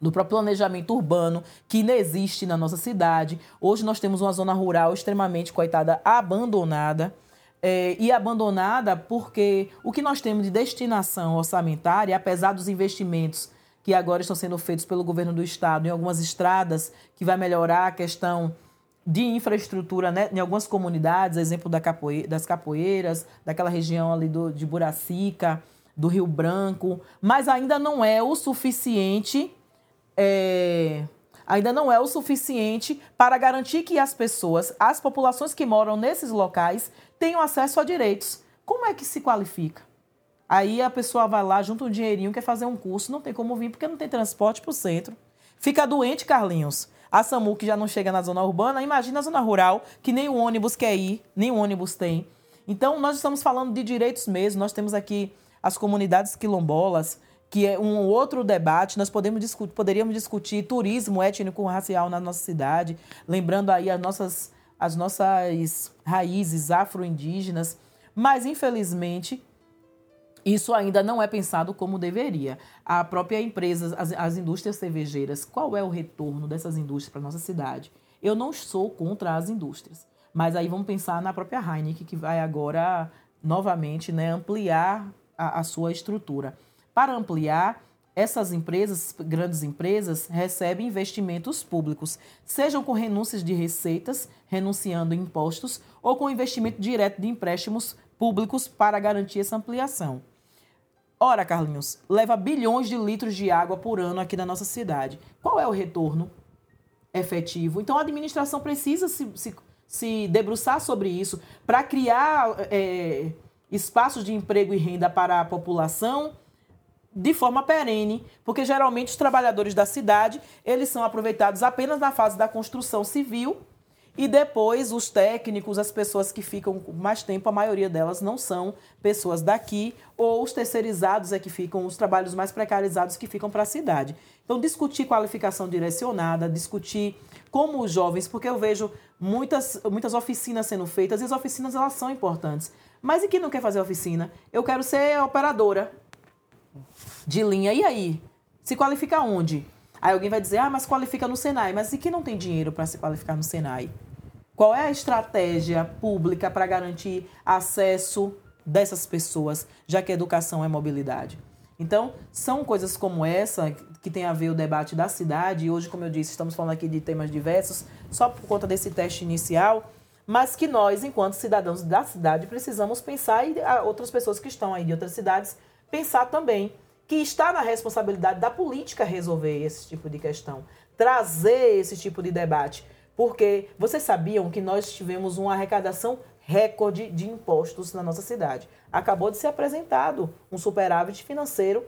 do próprio planejamento urbano que não existe na nossa cidade. Hoje nós temos uma zona rural extremamente, coitada, abandonada é, e abandonada porque o que nós temos de destinação orçamentária, apesar dos investimentos que agora estão sendo feitos pelo governo do estado em algumas estradas, que vai melhorar a questão de infraestrutura né, em algumas comunidades, exemplo da capoeira, das capoeiras, daquela região ali do, de Buracica, do Rio Branco, mas ainda não é o suficiente. É, ainda não é o suficiente para garantir que as pessoas, as populações que moram nesses locais, tenham acesso a direitos. Como é que se qualifica? Aí a pessoa vai lá, junta um dinheirinho, quer fazer um curso, não tem como vir porque não tem transporte para o centro. Fica doente, Carlinhos. A SAMU que já não chega na zona urbana, imagina a zona rural, que nem o ônibus quer ir, nem o ônibus tem. Então, nós estamos falando de direitos mesmo. Nós temos aqui as comunidades quilombolas, que é um outro debate. Nós podemos discutir, poderíamos discutir turismo étnico-racial na nossa cidade, lembrando aí as nossas as nossas raízes afro-indígenas, mas infelizmente isso ainda não é pensado como deveria. A própria empresa, as, as indústrias cervejeiras, qual é o retorno dessas indústrias para nossa cidade? Eu não sou contra as indústrias, mas aí vamos pensar na própria Heineken, que vai agora novamente né, ampliar a, a sua estrutura. Para ampliar, essas empresas, grandes empresas, recebem investimentos públicos, sejam com renúncias de receitas, renunciando impostos, ou com investimento direto de empréstimos públicos para garantir essa ampliação. Ora, Carlinhos, leva bilhões de litros de água por ano aqui na nossa cidade. Qual é o retorno efetivo? Então, a administração precisa se, se, se debruçar sobre isso para criar é, espaços de emprego e renda para a população de forma perene, porque geralmente os trabalhadores da cidade, eles são aproveitados apenas na fase da construção civil e depois os técnicos, as pessoas que ficam mais tempo, a maioria delas não são pessoas daqui, ou os terceirizados é que ficam, os trabalhos mais precarizados que ficam para a cidade. Então, discutir qualificação direcionada, discutir como os jovens, porque eu vejo muitas, muitas oficinas sendo feitas, e as oficinas elas são importantes. Mas e quem não quer fazer oficina? Eu quero ser operadora, de linha. E aí? Se qualifica onde? Aí alguém vai dizer, ah, mas qualifica no Senai. Mas e quem não tem dinheiro para se qualificar no Senai? Qual é a estratégia pública para garantir acesso dessas pessoas, já que educação é mobilidade? Então, são coisas como essa que tem a ver o debate da cidade. E hoje, como eu disse, estamos falando aqui de temas diversos, só por conta desse teste inicial, mas que nós, enquanto cidadãos da cidade, precisamos pensar e outras pessoas que estão aí de outras cidades pensar também que está na responsabilidade da política resolver esse tipo de questão, trazer esse tipo de debate. Porque vocês sabiam que nós tivemos uma arrecadação recorde de impostos na nossa cidade. Acabou de ser apresentado um superávit financeiro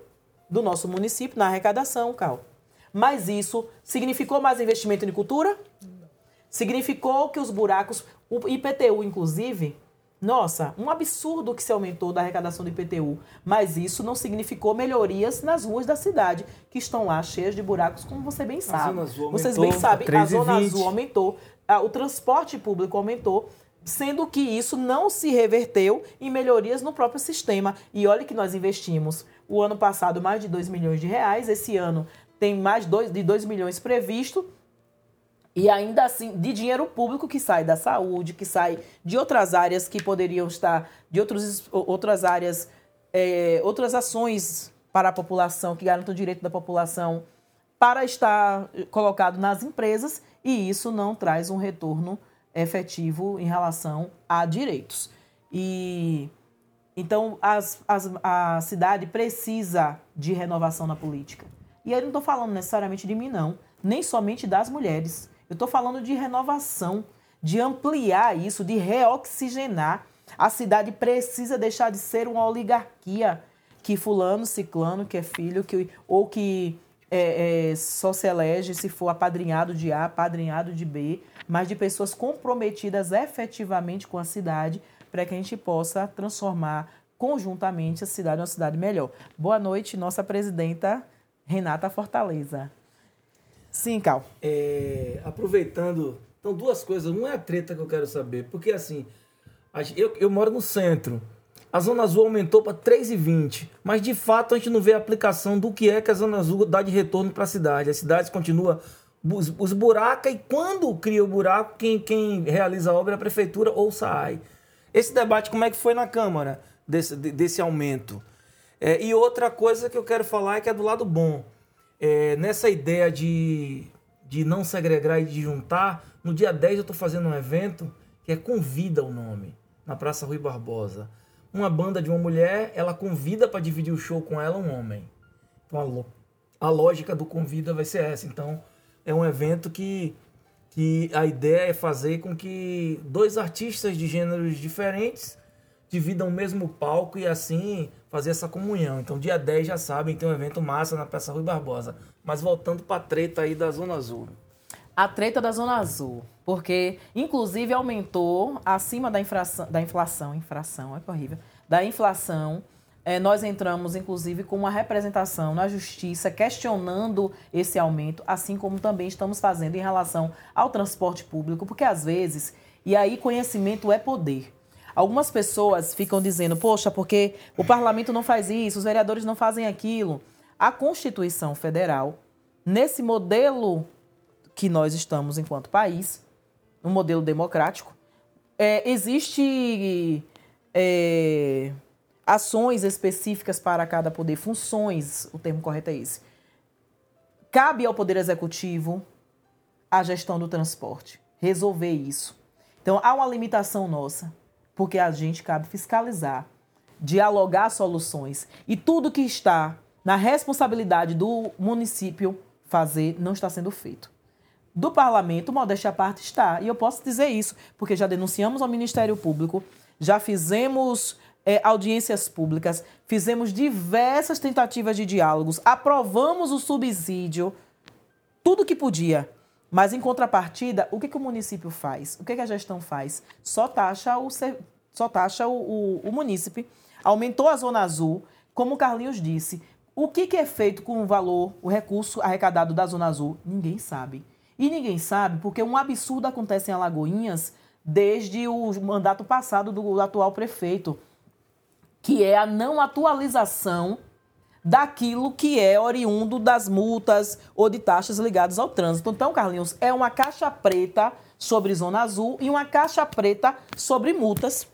do nosso município na arrecadação, Cal. Mas isso significou mais investimento em cultura? Significou que os buracos, o IPTU inclusive, nossa, um absurdo que se aumentou da arrecadação do IPTU, mas isso não significou melhorias nas ruas da cidade, que estão lá cheias de buracos, como você bem sabe. Zona Azul Vocês aumentou bem sabem, a Zona 3,20. Azul aumentou, o transporte público aumentou, sendo que isso não se reverteu em melhorias no próprio sistema. E olha que nós investimos o ano passado mais de 2 milhões de reais, esse ano tem mais dois, de 2 milhões previsto, e ainda assim, de dinheiro público que sai da saúde, que sai de outras áreas que poderiam estar, de outros, outras áreas, é, outras ações para a população, que garantam o direito da população, para estar colocado nas empresas, e isso não traz um retorno efetivo em relação a direitos. E então as, as, a cidade precisa de renovação na política. E aí não estou falando necessariamente de mim, não, nem somente das mulheres. Eu estou falando de renovação, de ampliar isso, de reoxigenar. A cidade precisa deixar de ser uma oligarquia que fulano, ciclano, que é filho, que, ou que é, é, só se elege se for apadrinhado de A, apadrinhado de B, mas de pessoas comprometidas efetivamente com a cidade para que a gente possa transformar conjuntamente a cidade em uma cidade melhor. Boa noite, nossa presidenta Renata Fortaleza. Sim, Cal. É, aproveitando, então duas coisas. Uma é a treta que eu quero saber, porque assim, eu, eu moro no centro. A Zona Azul aumentou para 3,20, mas de fato a gente não vê a aplicação do que é que a Zona Azul dá de retorno para a cidade. A cidade continua os, os buracos e quando cria o buraco, quem, quem realiza a obra é a prefeitura ou o SAAI. Esse debate, como é que foi na Câmara desse, de- desse aumento? É, e outra coisa que eu quero falar é que é do lado bom. É, nessa ideia de, de não segregar e de juntar, no dia 10 eu estou fazendo um evento que é Convida o nome, na Praça Rui Barbosa. Uma banda de uma mulher, ela convida para dividir o show com ela um homem. Então a, a lógica do convida vai ser essa. Então é um evento que, que a ideia é fazer com que dois artistas de gêneros diferentes dividam o mesmo palco e assim fazer essa comunhão. Então, dia 10 já sabem, tem um evento massa na Praça Rui Barbosa. Mas voltando pra treta aí da Zona Azul. A treta da Zona Azul, porque inclusive aumentou acima da inflação, da inflação, infração, é horrível, da inflação. É, nós entramos, inclusive, com uma representação na justiça questionando esse aumento, assim como também estamos fazendo em relação ao transporte público, porque às vezes, e aí conhecimento é poder. Algumas pessoas ficam dizendo, poxa, porque o parlamento não faz isso, os vereadores não fazem aquilo. A Constituição Federal, nesse modelo que nós estamos enquanto país, um modelo democrático, é, existe é, ações específicas para cada poder, funções, o termo correto é esse. Cabe ao Poder Executivo a gestão do transporte, resolver isso. Então, há uma limitação nossa, porque a gente cabe fiscalizar, dialogar soluções. E tudo que está na responsabilidade do município fazer não está sendo feito. Do parlamento, modéstia à parte, está. E eu posso dizer isso, porque já denunciamos ao Ministério Público, já fizemos é, audiências públicas, fizemos diversas tentativas de diálogos, aprovamos o subsídio, tudo que podia. Mas, em contrapartida, o que, que o município faz? O que, que a gestão faz? Só taxa o, só taxa o, o, o munícipe. Aumentou a Zona Azul, como o Carlinhos disse. O que, que é feito com o valor, o recurso arrecadado da Zona Azul? Ninguém sabe. E ninguém sabe porque um absurdo acontece em Alagoinhas desde o mandato passado do atual prefeito, que é a não atualização daquilo que é oriundo das multas ou de taxas ligadas ao trânsito. Então, Carlinhos, é uma caixa preta sobre Zona Azul e uma caixa preta sobre multas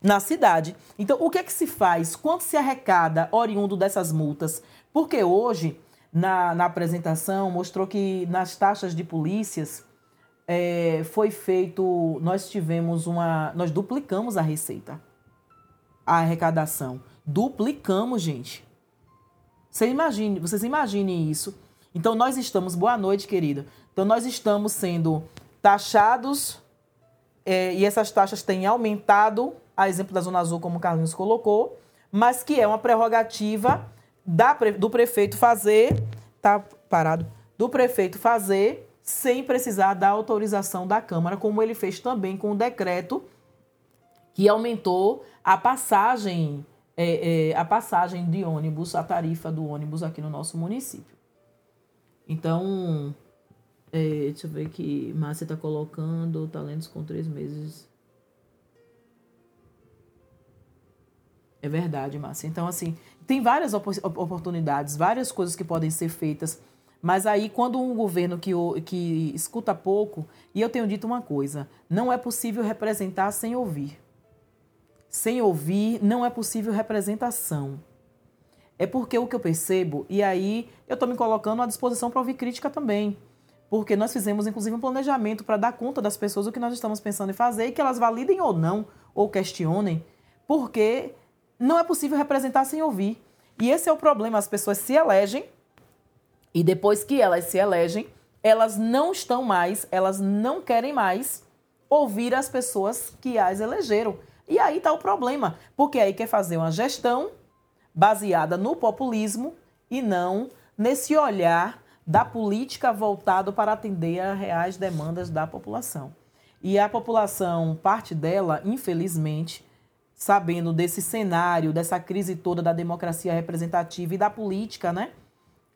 na cidade. Então, o que é que se faz? Quanto se arrecada oriundo dessas multas? Porque hoje, na, na apresentação, mostrou que nas taxas de polícias é, foi feito. Nós tivemos uma. Nós duplicamos a receita, a arrecadação. Duplicamos, gente. Você imagine, vocês imaginem isso. Então, nós estamos. Boa noite, querida. Então, nós estamos sendo taxados é, e essas taxas têm aumentado, a exemplo da Zona Azul, como o Carlinhos colocou, mas que é uma prerrogativa da, do prefeito fazer, tá parado, do prefeito fazer sem precisar da autorização da Câmara, como ele fez também com o decreto que aumentou a passagem, é, é, a passagem de ônibus, a tarifa do ônibus aqui no nosso município. Então, é, deixa eu ver aqui, Márcia está colocando talentos com três meses. É verdade, Márcia. Então, assim, tem várias oportunidades, várias coisas que podem ser feitas. Mas aí, quando um governo que, que escuta pouco, e eu tenho dito uma coisa: não é possível representar sem ouvir. Sem ouvir, não é possível representação. É porque o que eu percebo, e aí eu estou me colocando à disposição para ouvir crítica também. Porque nós fizemos, inclusive, um planejamento para dar conta das pessoas o que nós estamos pensando em fazer e que elas validem ou não, ou questionem, porque não é possível representar sem ouvir. E esse é o problema. As pessoas se elegem e depois que elas se elegem, elas não estão mais, elas não querem mais ouvir as pessoas que as elegeram. E aí está o problema, porque aí quer fazer uma gestão baseada no populismo e não nesse olhar da política voltado para atender às reais demandas da população. E a população, parte dela, infelizmente, sabendo desse cenário, dessa crise toda da democracia representativa e da política, né?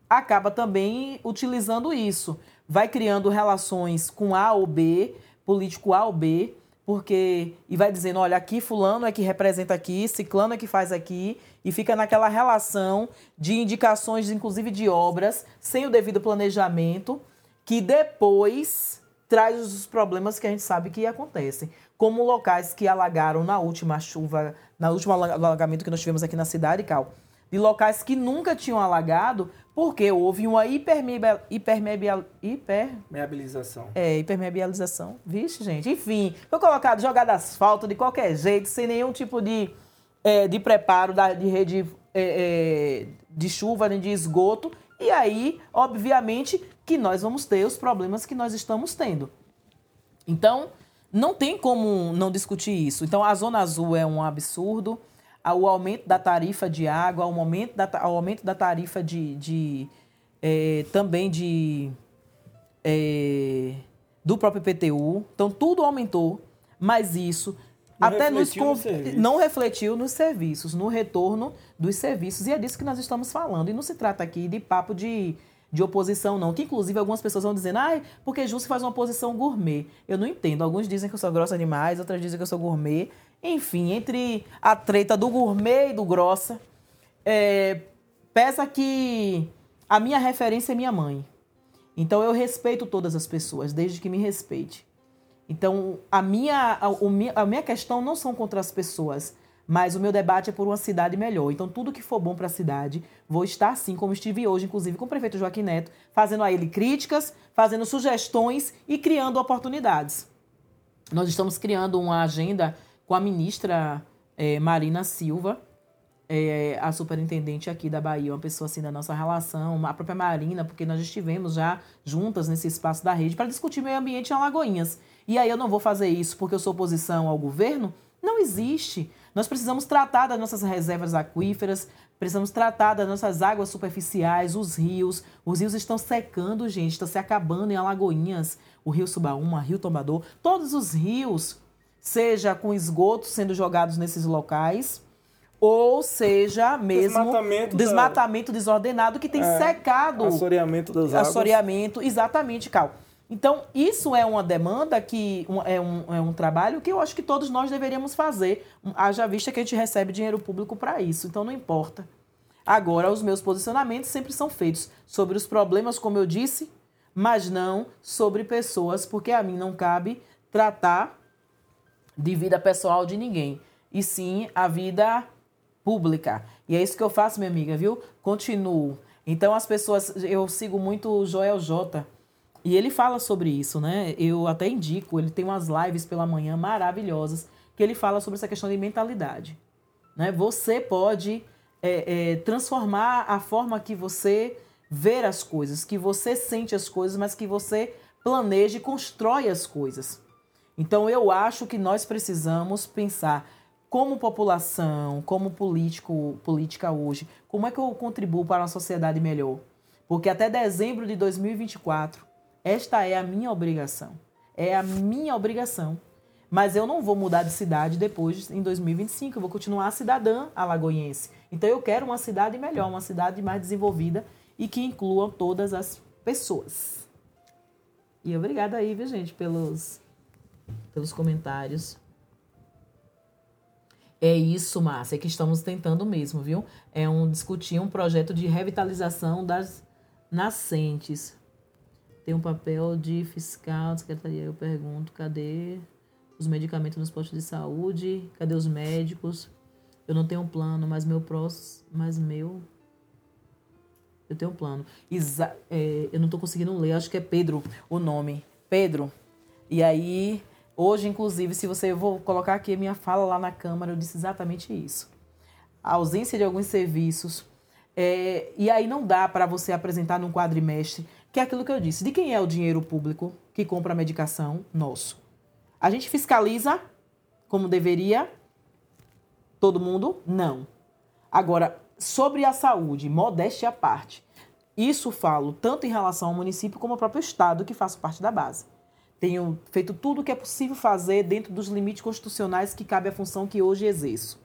Acaba também utilizando isso. Vai criando relações com A ou B, político A ou B, porque e vai dizendo, olha, aqui fulano é que representa aqui, ciclano é que faz aqui, e fica naquela relação de indicações, inclusive de obras, sem o devido planejamento, que depois traz os problemas que a gente sabe que acontecem como locais que alagaram na última chuva, na último alagamento que nós tivemos aqui na cidade, Cal, de locais que nunca tinham alagado, porque houve uma hipermeabilização. Hipermeabilização. Hiper... É, hipermeabilização. Vixe, gente. Enfim, foi colocado, jogado asfalto de qualquer jeito, sem nenhum tipo de, é, de preparo da, de rede é, é, de chuva nem de esgoto. E aí, obviamente, que nós vamos ter os problemas que nós estamos tendo. Então, não tem como não discutir isso. Então, a Zona Azul é um absurdo. O aumento da tarifa de água, o aumento da, o aumento da tarifa de. de é, também de. É, do próprio IPTU. Então, tudo aumentou. Mas isso não até nos no não refletiu nos serviços, no retorno dos serviços. E é disso que nós estamos falando. E não se trata aqui de papo de de oposição, não. Que inclusive algumas pessoas vão dizendo, ah, porque Ju faz uma oposição gourmet. Eu não entendo. Alguns dizem que eu sou grossa demais, outras dizem que eu sou gourmet. Enfim, entre a treta do gourmet e do grossa, é, pesa que a minha referência é minha mãe. Então eu respeito todas as pessoas, desde que me respeite. Então a minha, a, a minha questão não são contra as pessoas, mas o meu debate é por uma cidade melhor. Então, tudo que for bom para a cidade, vou estar sim, como estive hoje, inclusive com o prefeito Joaquim Neto, fazendo a ele críticas, fazendo sugestões e criando oportunidades. Nós estamos criando uma agenda com a ministra é, Marina Silva, é, a superintendente aqui da Bahia, uma pessoa assim da nossa relação, a própria Marina, porque nós estivemos já juntas nesse espaço da rede para discutir meio ambiente em Alagoinhas. E aí eu não vou fazer isso porque eu sou oposição ao governo? Não existe. Nós precisamos tratar das nossas reservas aquíferas, precisamos tratar das nossas águas superficiais, os rios. Os rios estão secando, gente, estão se acabando em Alagoinhas, o Rio Subaúma, Rio Tombador, todos os rios, seja com esgoto sendo jogados nesses locais, ou seja, mesmo desmatamento, desmatamento da... desordenado que tem é, secado. Assoreamento das águas. Assoreamento, exatamente, Cal. Então, isso é uma demanda que um, é, um, é um trabalho que eu acho que todos nós deveríamos fazer, haja vista que a gente recebe dinheiro público para isso. Então, não importa. Agora, os meus posicionamentos sempre são feitos sobre os problemas, como eu disse, mas não sobre pessoas, porque a mim não cabe tratar de vida pessoal de ninguém, e sim a vida pública. E é isso que eu faço, minha amiga, viu? Continuo. Então, as pessoas, eu sigo muito o Joel J e ele fala sobre isso, né? Eu até indico, ele tem umas lives pela manhã maravilhosas que ele fala sobre essa questão de mentalidade. Né? Você pode é, é, transformar a forma que você vê as coisas, que você sente as coisas, mas que você planeja e constrói as coisas. Então eu acho que nós precisamos pensar como população, como político, política hoje, como é que eu contribuo para uma sociedade melhor? Porque até dezembro de 2024, esta é a minha obrigação. É a minha obrigação. Mas eu não vou mudar de cidade depois, em 2025. Eu vou continuar cidadã alagoense. Então eu quero uma cidade melhor, uma cidade mais desenvolvida e que inclua todas as pessoas. E obrigada aí, viu, gente, pelos, pelos comentários. É isso, Márcia, que estamos tentando mesmo, viu? É um discutir um projeto de revitalização das nascentes. Tem um papel de fiscal, secretaria. Eu pergunto, cadê os medicamentos nos postos de saúde? Cadê os médicos? Eu não tenho um plano, mas meu próximo, mas meu eu tenho um plano. É, eu não estou conseguindo ler, acho que é Pedro o nome. Pedro. E aí, hoje, inclusive, se você. Eu vou colocar aqui a minha fala lá na Câmara, eu disse exatamente isso. A ausência de alguns serviços. É, e aí não dá para você apresentar num quadrimestre, que é aquilo que eu disse. De quem é o dinheiro público que compra a medicação? Nosso. A gente fiscaliza como deveria? Todo mundo? Não. Agora, Sobre a saúde, modéstia à parte, isso falo tanto em relação ao município como ao próprio Estado, que faço parte da base. Tenho feito tudo o que é possível fazer dentro dos limites constitucionais que cabe à função que hoje exerço.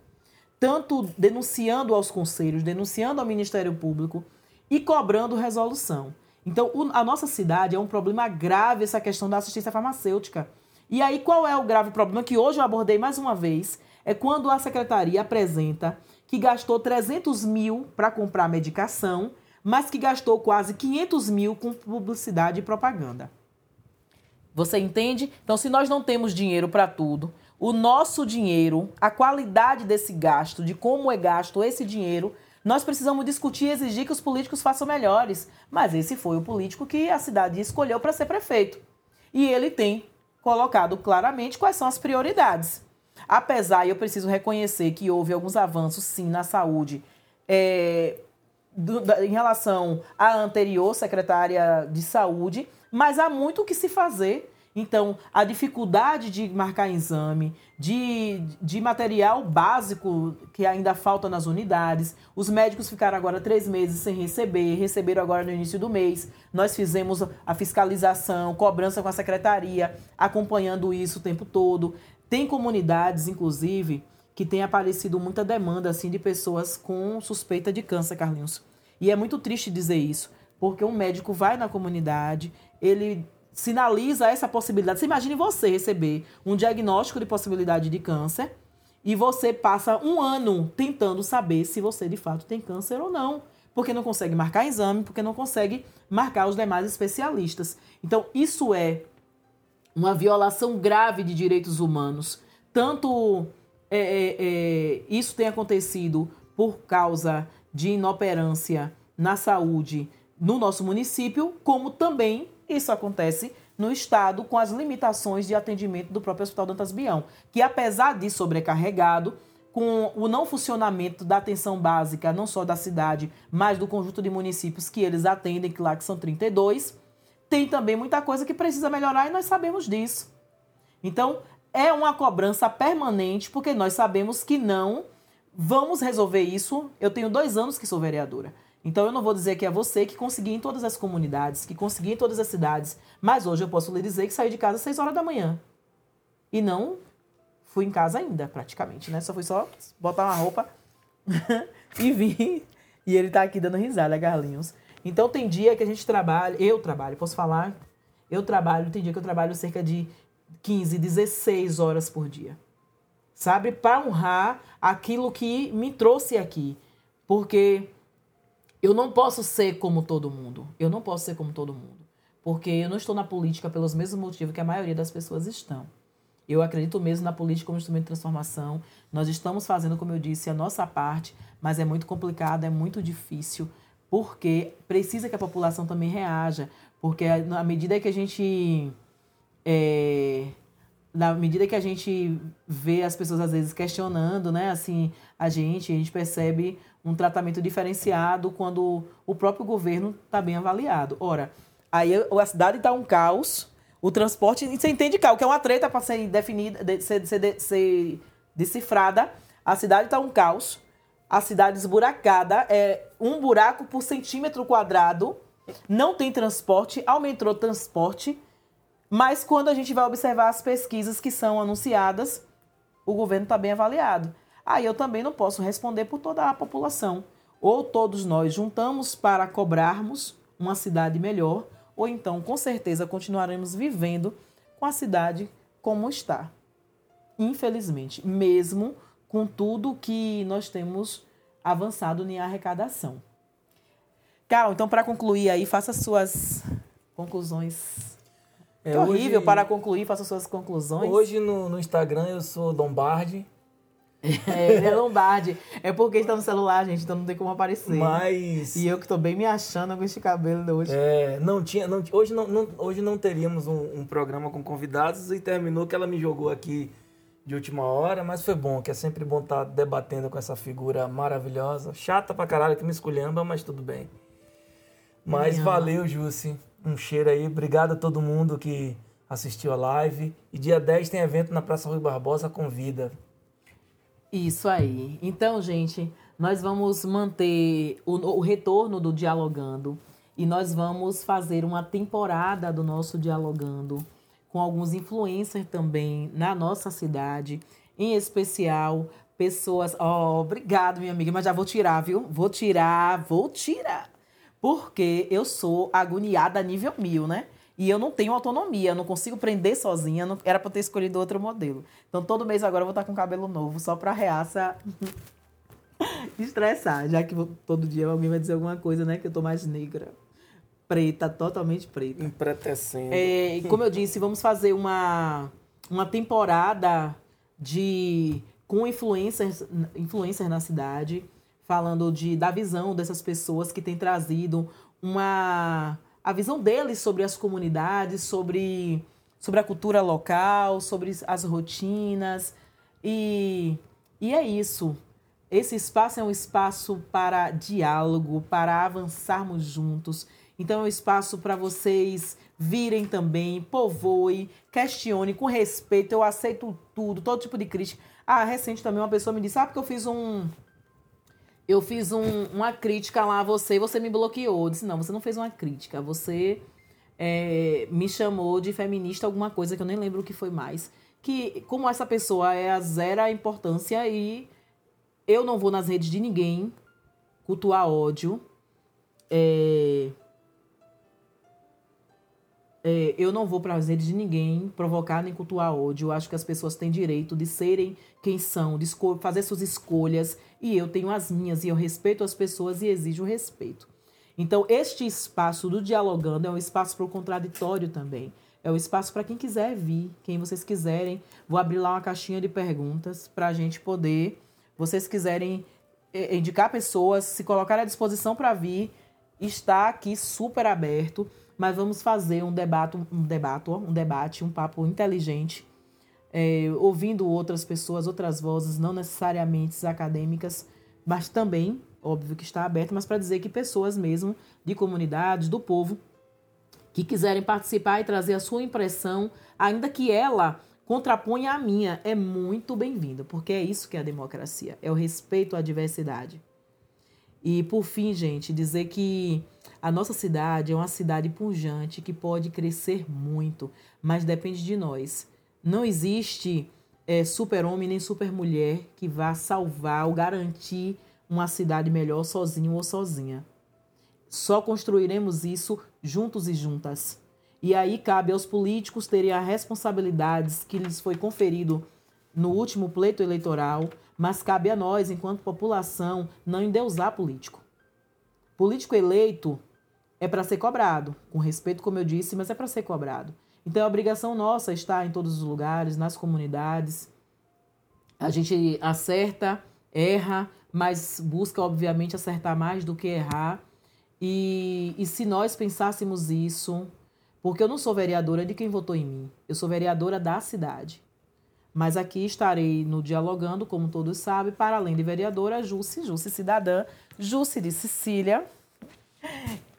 Tanto denunciando aos conselhos, denunciando ao Ministério Público e cobrando resolução. Então, a nossa cidade é um problema grave essa questão da assistência farmacêutica. E aí, qual é o grave problema que hoje eu abordei mais uma vez? É quando a secretaria apresenta que gastou 300 mil para comprar medicação, mas que gastou quase 500 mil com publicidade e propaganda. Você entende? Então, se nós não temos dinheiro para tudo, o nosso dinheiro, a qualidade desse gasto, de como é gasto esse dinheiro, nós precisamos discutir e exigir que os políticos façam melhores. Mas esse foi o político que a cidade escolheu para ser prefeito. E ele tem colocado claramente quais são as prioridades. Apesar, eu preciso reconhecer que houve alguns avanços, sim, na saúde, é, do, da, em relação à anterior secretária de saúde, mas há muito o que se fazer. Então, a dificuldade de marcar exame, de, de material básico que ainda falta nas unidades. Os médicos ficaram agora três meses sem receber, receberam agora no início do mês. Nós fizemos a fiscalização, cobrança com a secretaria, acompanhando isso o tempo todo. Tem comunidades, inclusive, que tem aparecido muita demanda assim de pessoas com suspeita de câncer, Carlinhos. E é muito triste dizer isso, porque um médico vai na comunidade, ele sinaliza essa possibilidade. Você imagine você receber um diagnóstico de possibilidade de câncer e você passa um ano tentando saber se você de fato tem câncer ou não, porque não consegue marcar exame, porque não consegue marcar os demais especialistas. Então, isso é uma violação grave de direitos humanos. Tanto é, é, é, isso tem acontecido por causa de inoperância na saúde no nosso município, como também isso acontece no estado com as limitações de atendimento do próprio Hospital Dantas Bião, que apesar de sobrecarregado, com o não funcionamento da atenção básica, não só da cidade, mas do conjunto de municípios que eles atendem, que lá que são 32, tem também muita coisa que precisa melhorar e nós sabemos disso. Então, é uma cobrança permanente, porque nós sabemos que não vamos resolver isso. Eu tenho dois anos que sou vereadora. Então, eu não vou dizer que é você que conseguiu em todas as comunidades, que conseguiu em todas as cidades. Mas hoje eu posso lhe dizer que saí de casa às 6 horas da manhã. E não fui em casa ainda, praticamente, né? Só fui só botar uma roupa e vim. E ele tá aqui dando risada, Carlinhos. Então tem dia que a gente trabalha, eu trabalho, posso falar? Eu trabalho, tem dia que eu trabalho cerca de 15, 16 horas por dia. Sabe? Para honrar aquilo que me trouxe aqui. Porque eu não posso ser como todo mundo. Eu não posso ser como todo mundo. Porque eu não estou na política pelos mesmos motivos que a maioria das pessoas estão. Eu acredito mesmo na política como instrumento de transformação. Nós estamos fazendo, como eu disse, a nossa parte, mas é muito complicado, é muito difícil porque precisa que a população também reaja, porque na medida que a gente é, na medida que a gente vê as pessoas às vezes questionando, né, assim, a gente, a gente percebe um tratamento diferenciado quando o próprio governo está bem avaliado. Ora, Aí a cidade tá um caos. O transporte. Você entende, Cal, que é uma treta para ser definida, de- ser, ser, ser decifrada. A cidade tá um caos. A cidade esburacada. É um buraco por centímetro quadrado. Não tem transporte. Aumentou o transporte. Mas quando a gente vai observar as pesquisas que são anunciadas, o governo está bem avaliado. Aí eu também não posso responder por toda a população. Ou todos nós juntamos para cobrarmos uma cidade melhor, ou então, com certeza, continuaremos vivendo com a cidade como está. Infelizmente, mesmo com tudo que nós temos avançado em arrecadação. Carol, então, para concluir aí, faça suas conclusões. É, que horrível, hoje- para concluir, faça suas conclusões. Hoje no, no Instagram eu sou Lombardi, É, ele é Lombardi. É porque está no celular, gente, então não tem como aparecer. mas. E eu que tô bem me achando com este cabelo hoje. É, não tinha, não, hoje, não, não- hoje não teríamos um, um programa com convidados e terminou que ela me jogou aqui de última hora, mas foi bom, que é sempre bom estar debatendo com essa figura maravilhosa, chata pra caralho que me esculhamba, mas tudo bem. Mas Minha. valeu, Jussi. Um cheiro aí, obrigado a todo mundo que assistiu a live. E dia 10 tem evento na Praça Rui Barbosa, convida. Isso aí. Então, gente, nós vamos manter o, o retorno do Dialogando e nós vamos fazer uma temporada do nosso Dialogando com alguns influencers também na nossa cidade, em especial pessoas. Oh, obrigado, minha amiga, mas já vou tirar, viu? Vou tirar, vou tirar. Porque eu sou agoniada a nível mil, né? E eu não tenho autonomia, não consigo prender sozinha. não- Era pra eu ter escolhido outro modelo. Então todo mês agora eu vou estar com cabelo novo, só pra reaça estressar. Já que todo dia alguém vai dizer alguma coisa, né? Que eu tô mais negra. Preta, totalmente preta. Empretecendo. É, e como eu disse, vamos fazer uma, uma temporada de com influencers, influencers na cidade, falando de, da visão dessas pessoas que têm trazido uma a visão deles sobre as comunidades, sobre, sobre a cultura local, sobre as rotinas. E, e é isso. Esse espaço é um espaço para diálogo, para avançarmos juntos. Então é um espaço para vocês virem também, povoem, questione com respeito. Eu aceito tudo, todo tipo de crítica. Ah, recente também uma pessoa me disse: Ah, porque eu fiz um. Eu fiz um- uma crítica lá a você e você me bloqueou. Eu disse: Não, você não fez uma crítica. Você é, me chamou de feminista, alguma coisa que eu nem lembro o que foi mais. Que, como essa pessoa é a zero importância e eu não vou nas redes de ninguém cultuar ódio. É, é, eu não vou para as redes de ninguém provocar nem cultuar ódio. Eu acho que as pessoas têm direito de serem quem são, de fazer suas escolhas. E eu tenho as minhas. E eu respeito as pessoas e exijo respeito. Então, este espaço do Dialogando é um espaço para o contraditório também. É um espaço para quem quiser vir, quem vocês quiserem. Vou abrir lá uma caixinha de perguntas para a gente poder, vocês quiserem eh, indicar pessoas, se colocar à disposição para vir, está aqui super aberto. Mas vamos fazer um debate, um debate, um debate, um papo inteligente, eh, ouvindo outras pessoas, outras vozes, não necessariamente acadêmicas, mas também, óbvio que está aberto, mas para dizer que pessoas mesmo de comunidades, do povo, que quiserem participar e trazer a sua impressão, ainda que ela contraponha a minha, é muito bem-vindo, porque é isso que é a democracia, é o respeito à diversidade. E por fim, gente, dizer que a nossa cidade é uma cidade pujante que pode crescer muito, mas depende de nós. Não existe é, super-homem nem super-mulher que vá salvar ou garantir uma cidade melhor sozinho ou sozinha. Só construiremos isso juntos e juntas. E aí cabe aos políticos terem as responsabilidades que lhes foi conferido no último pleito eleitoral, mas cabe a nós, enquanto população, não endeusar político. Político eleito é para ser cobrado, com respeito, como eu disse, mas é para ser cobrado. Então é obrigação nossa estar em todos os lugares, nas comunidades. A gente acerta, erra, mas busca, obviamente, acertar mais do que errar. E, e se nós pensássemos isso, porque eu não sou vereadora de quem votou em mim, eu sou vereadora da cidade. Mas aqui estarei no Dialogando, como todos sabem, para além de vereadora, Jusce, Jusce Cidadã, Jusce de Sicília.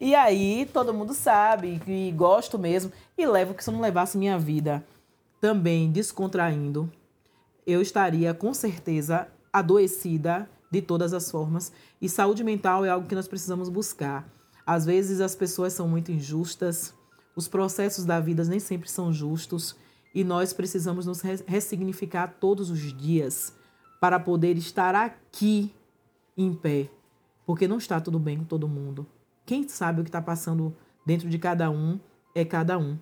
E aí, todo mundo sabe que gosto mesmo. E levo que se eu não levasse minha vida também descontraindo, eu estaria com certeza adoecida de todas as formas. E saúde mental é algo que nós precisamos buscar. Às vezes as pessoas são muito injustas, os processos da vida nem sempre são justos e nós precisamos nos ressignificar todos os dias para poder estar aqui em pé, porque não está tudo bem com todo mundo. Quem sabe o que está passando dentro de cada um é cada um.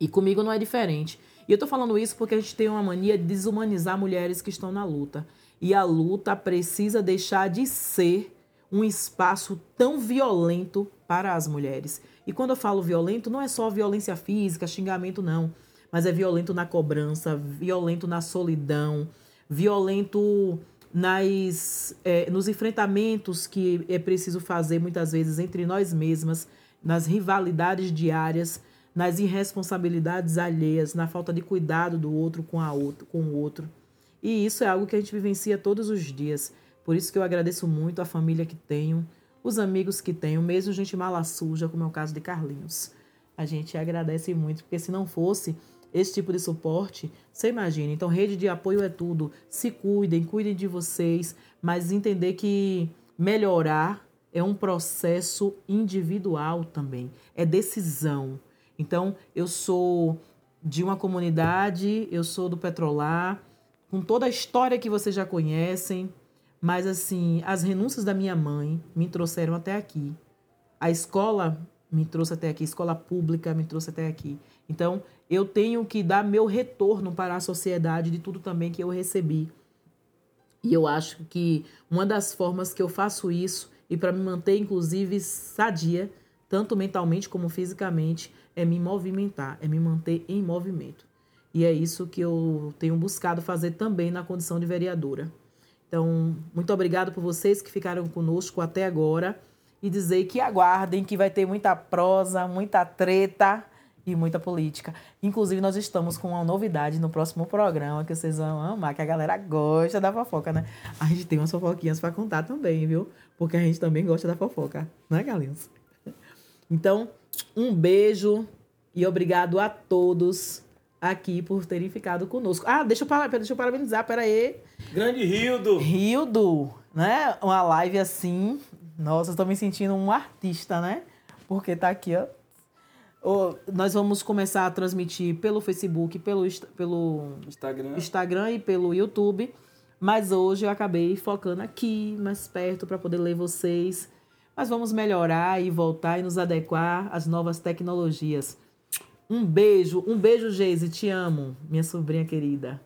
E comigo não é diferente. E eu estou falando isso porque a gente tem uma mania de desumanizar mulheres que estão na luta. E a luta precisa deixar de ser um espaço tão violento para as mulheres. E quando eu falo violento, não é só violência física, xingamento, não. Mas é violento na cobrança, violento na solidão, violento nas, é, nos enfrentamentos que é preciso fazer muitas vezes entre nós mesmas, nas rivalidades diárias, nas irresponsabilidades alheias, na falta de cuidado do outro com, a outro, com o outro. E isso é algo que a gente vivencia todos os dias. Por isso que eu agradeço muito a família que tenho, os amigos que tenho, mesmo gente mala suja, como é o caso de Carlinhos. A gente agradece muito, porque se não fosse esse tipo de suporte, você imagina. Então, rede de apoio é tudo. Se cuidem, cuidem de vocês, mas entender que melhorar é um processo individual também, é decisão. Então, eu sou de uma comunidade, eu sou do Petrolar, com toda a história que vocês já conhecem, mas assim, as renúncias da minha mãe me trouxeram até aqui. A escola me trouxe até aqui, a escola pública me trouxe até aqui. Então, eu tenho que dar meu retorno para a sociedade de tudo também que eu recebi. E eu acho que uma das formas que eu faço isso, e para me manter, inclusive, sadia, tanto mentalmente como fisicamente, é me movimentar, é me manter em movimento. E é isso que eu tenho buscado fazer também na condição de vereadora. Então, muito obrigado por vocês que ficaram conosco até agora e dizer que aguardem que vai ter muita prosa, muita treta e muita política. Inclusive, nós estamos com uma novidade no próximo programa que vocês vão amar, que a galera gosta da fofoca, né? A gente tem umas fofoquinhas para contar também, viu? Porque a gente também gosta da fofoca, né, galinhos? Então, um beijo e obrigado a todos aqui por terem ficado conosco. Ah, deixa eu, deixa eu parabenizar, peraí. Grande Rildo! Rildo, né? Uma live assim. Nossa, estou me sentindo um artista, né? Porque tá aqui, ó. Nós vamos começar a transmitir pelo Facebook, pelo, pelo Instagram. Instagram e pelo YouTube. Mas hoje eu acabei focando aqui, mais perto, para poder ler vocês. Mas vamos melhorar e voltar e nos adequar às novas tecnologias. Um beijo, um beijo, Geise, te amo, minha sobrinha querida.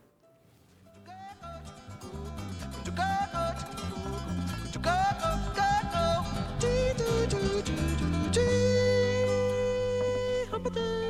Bye-bye.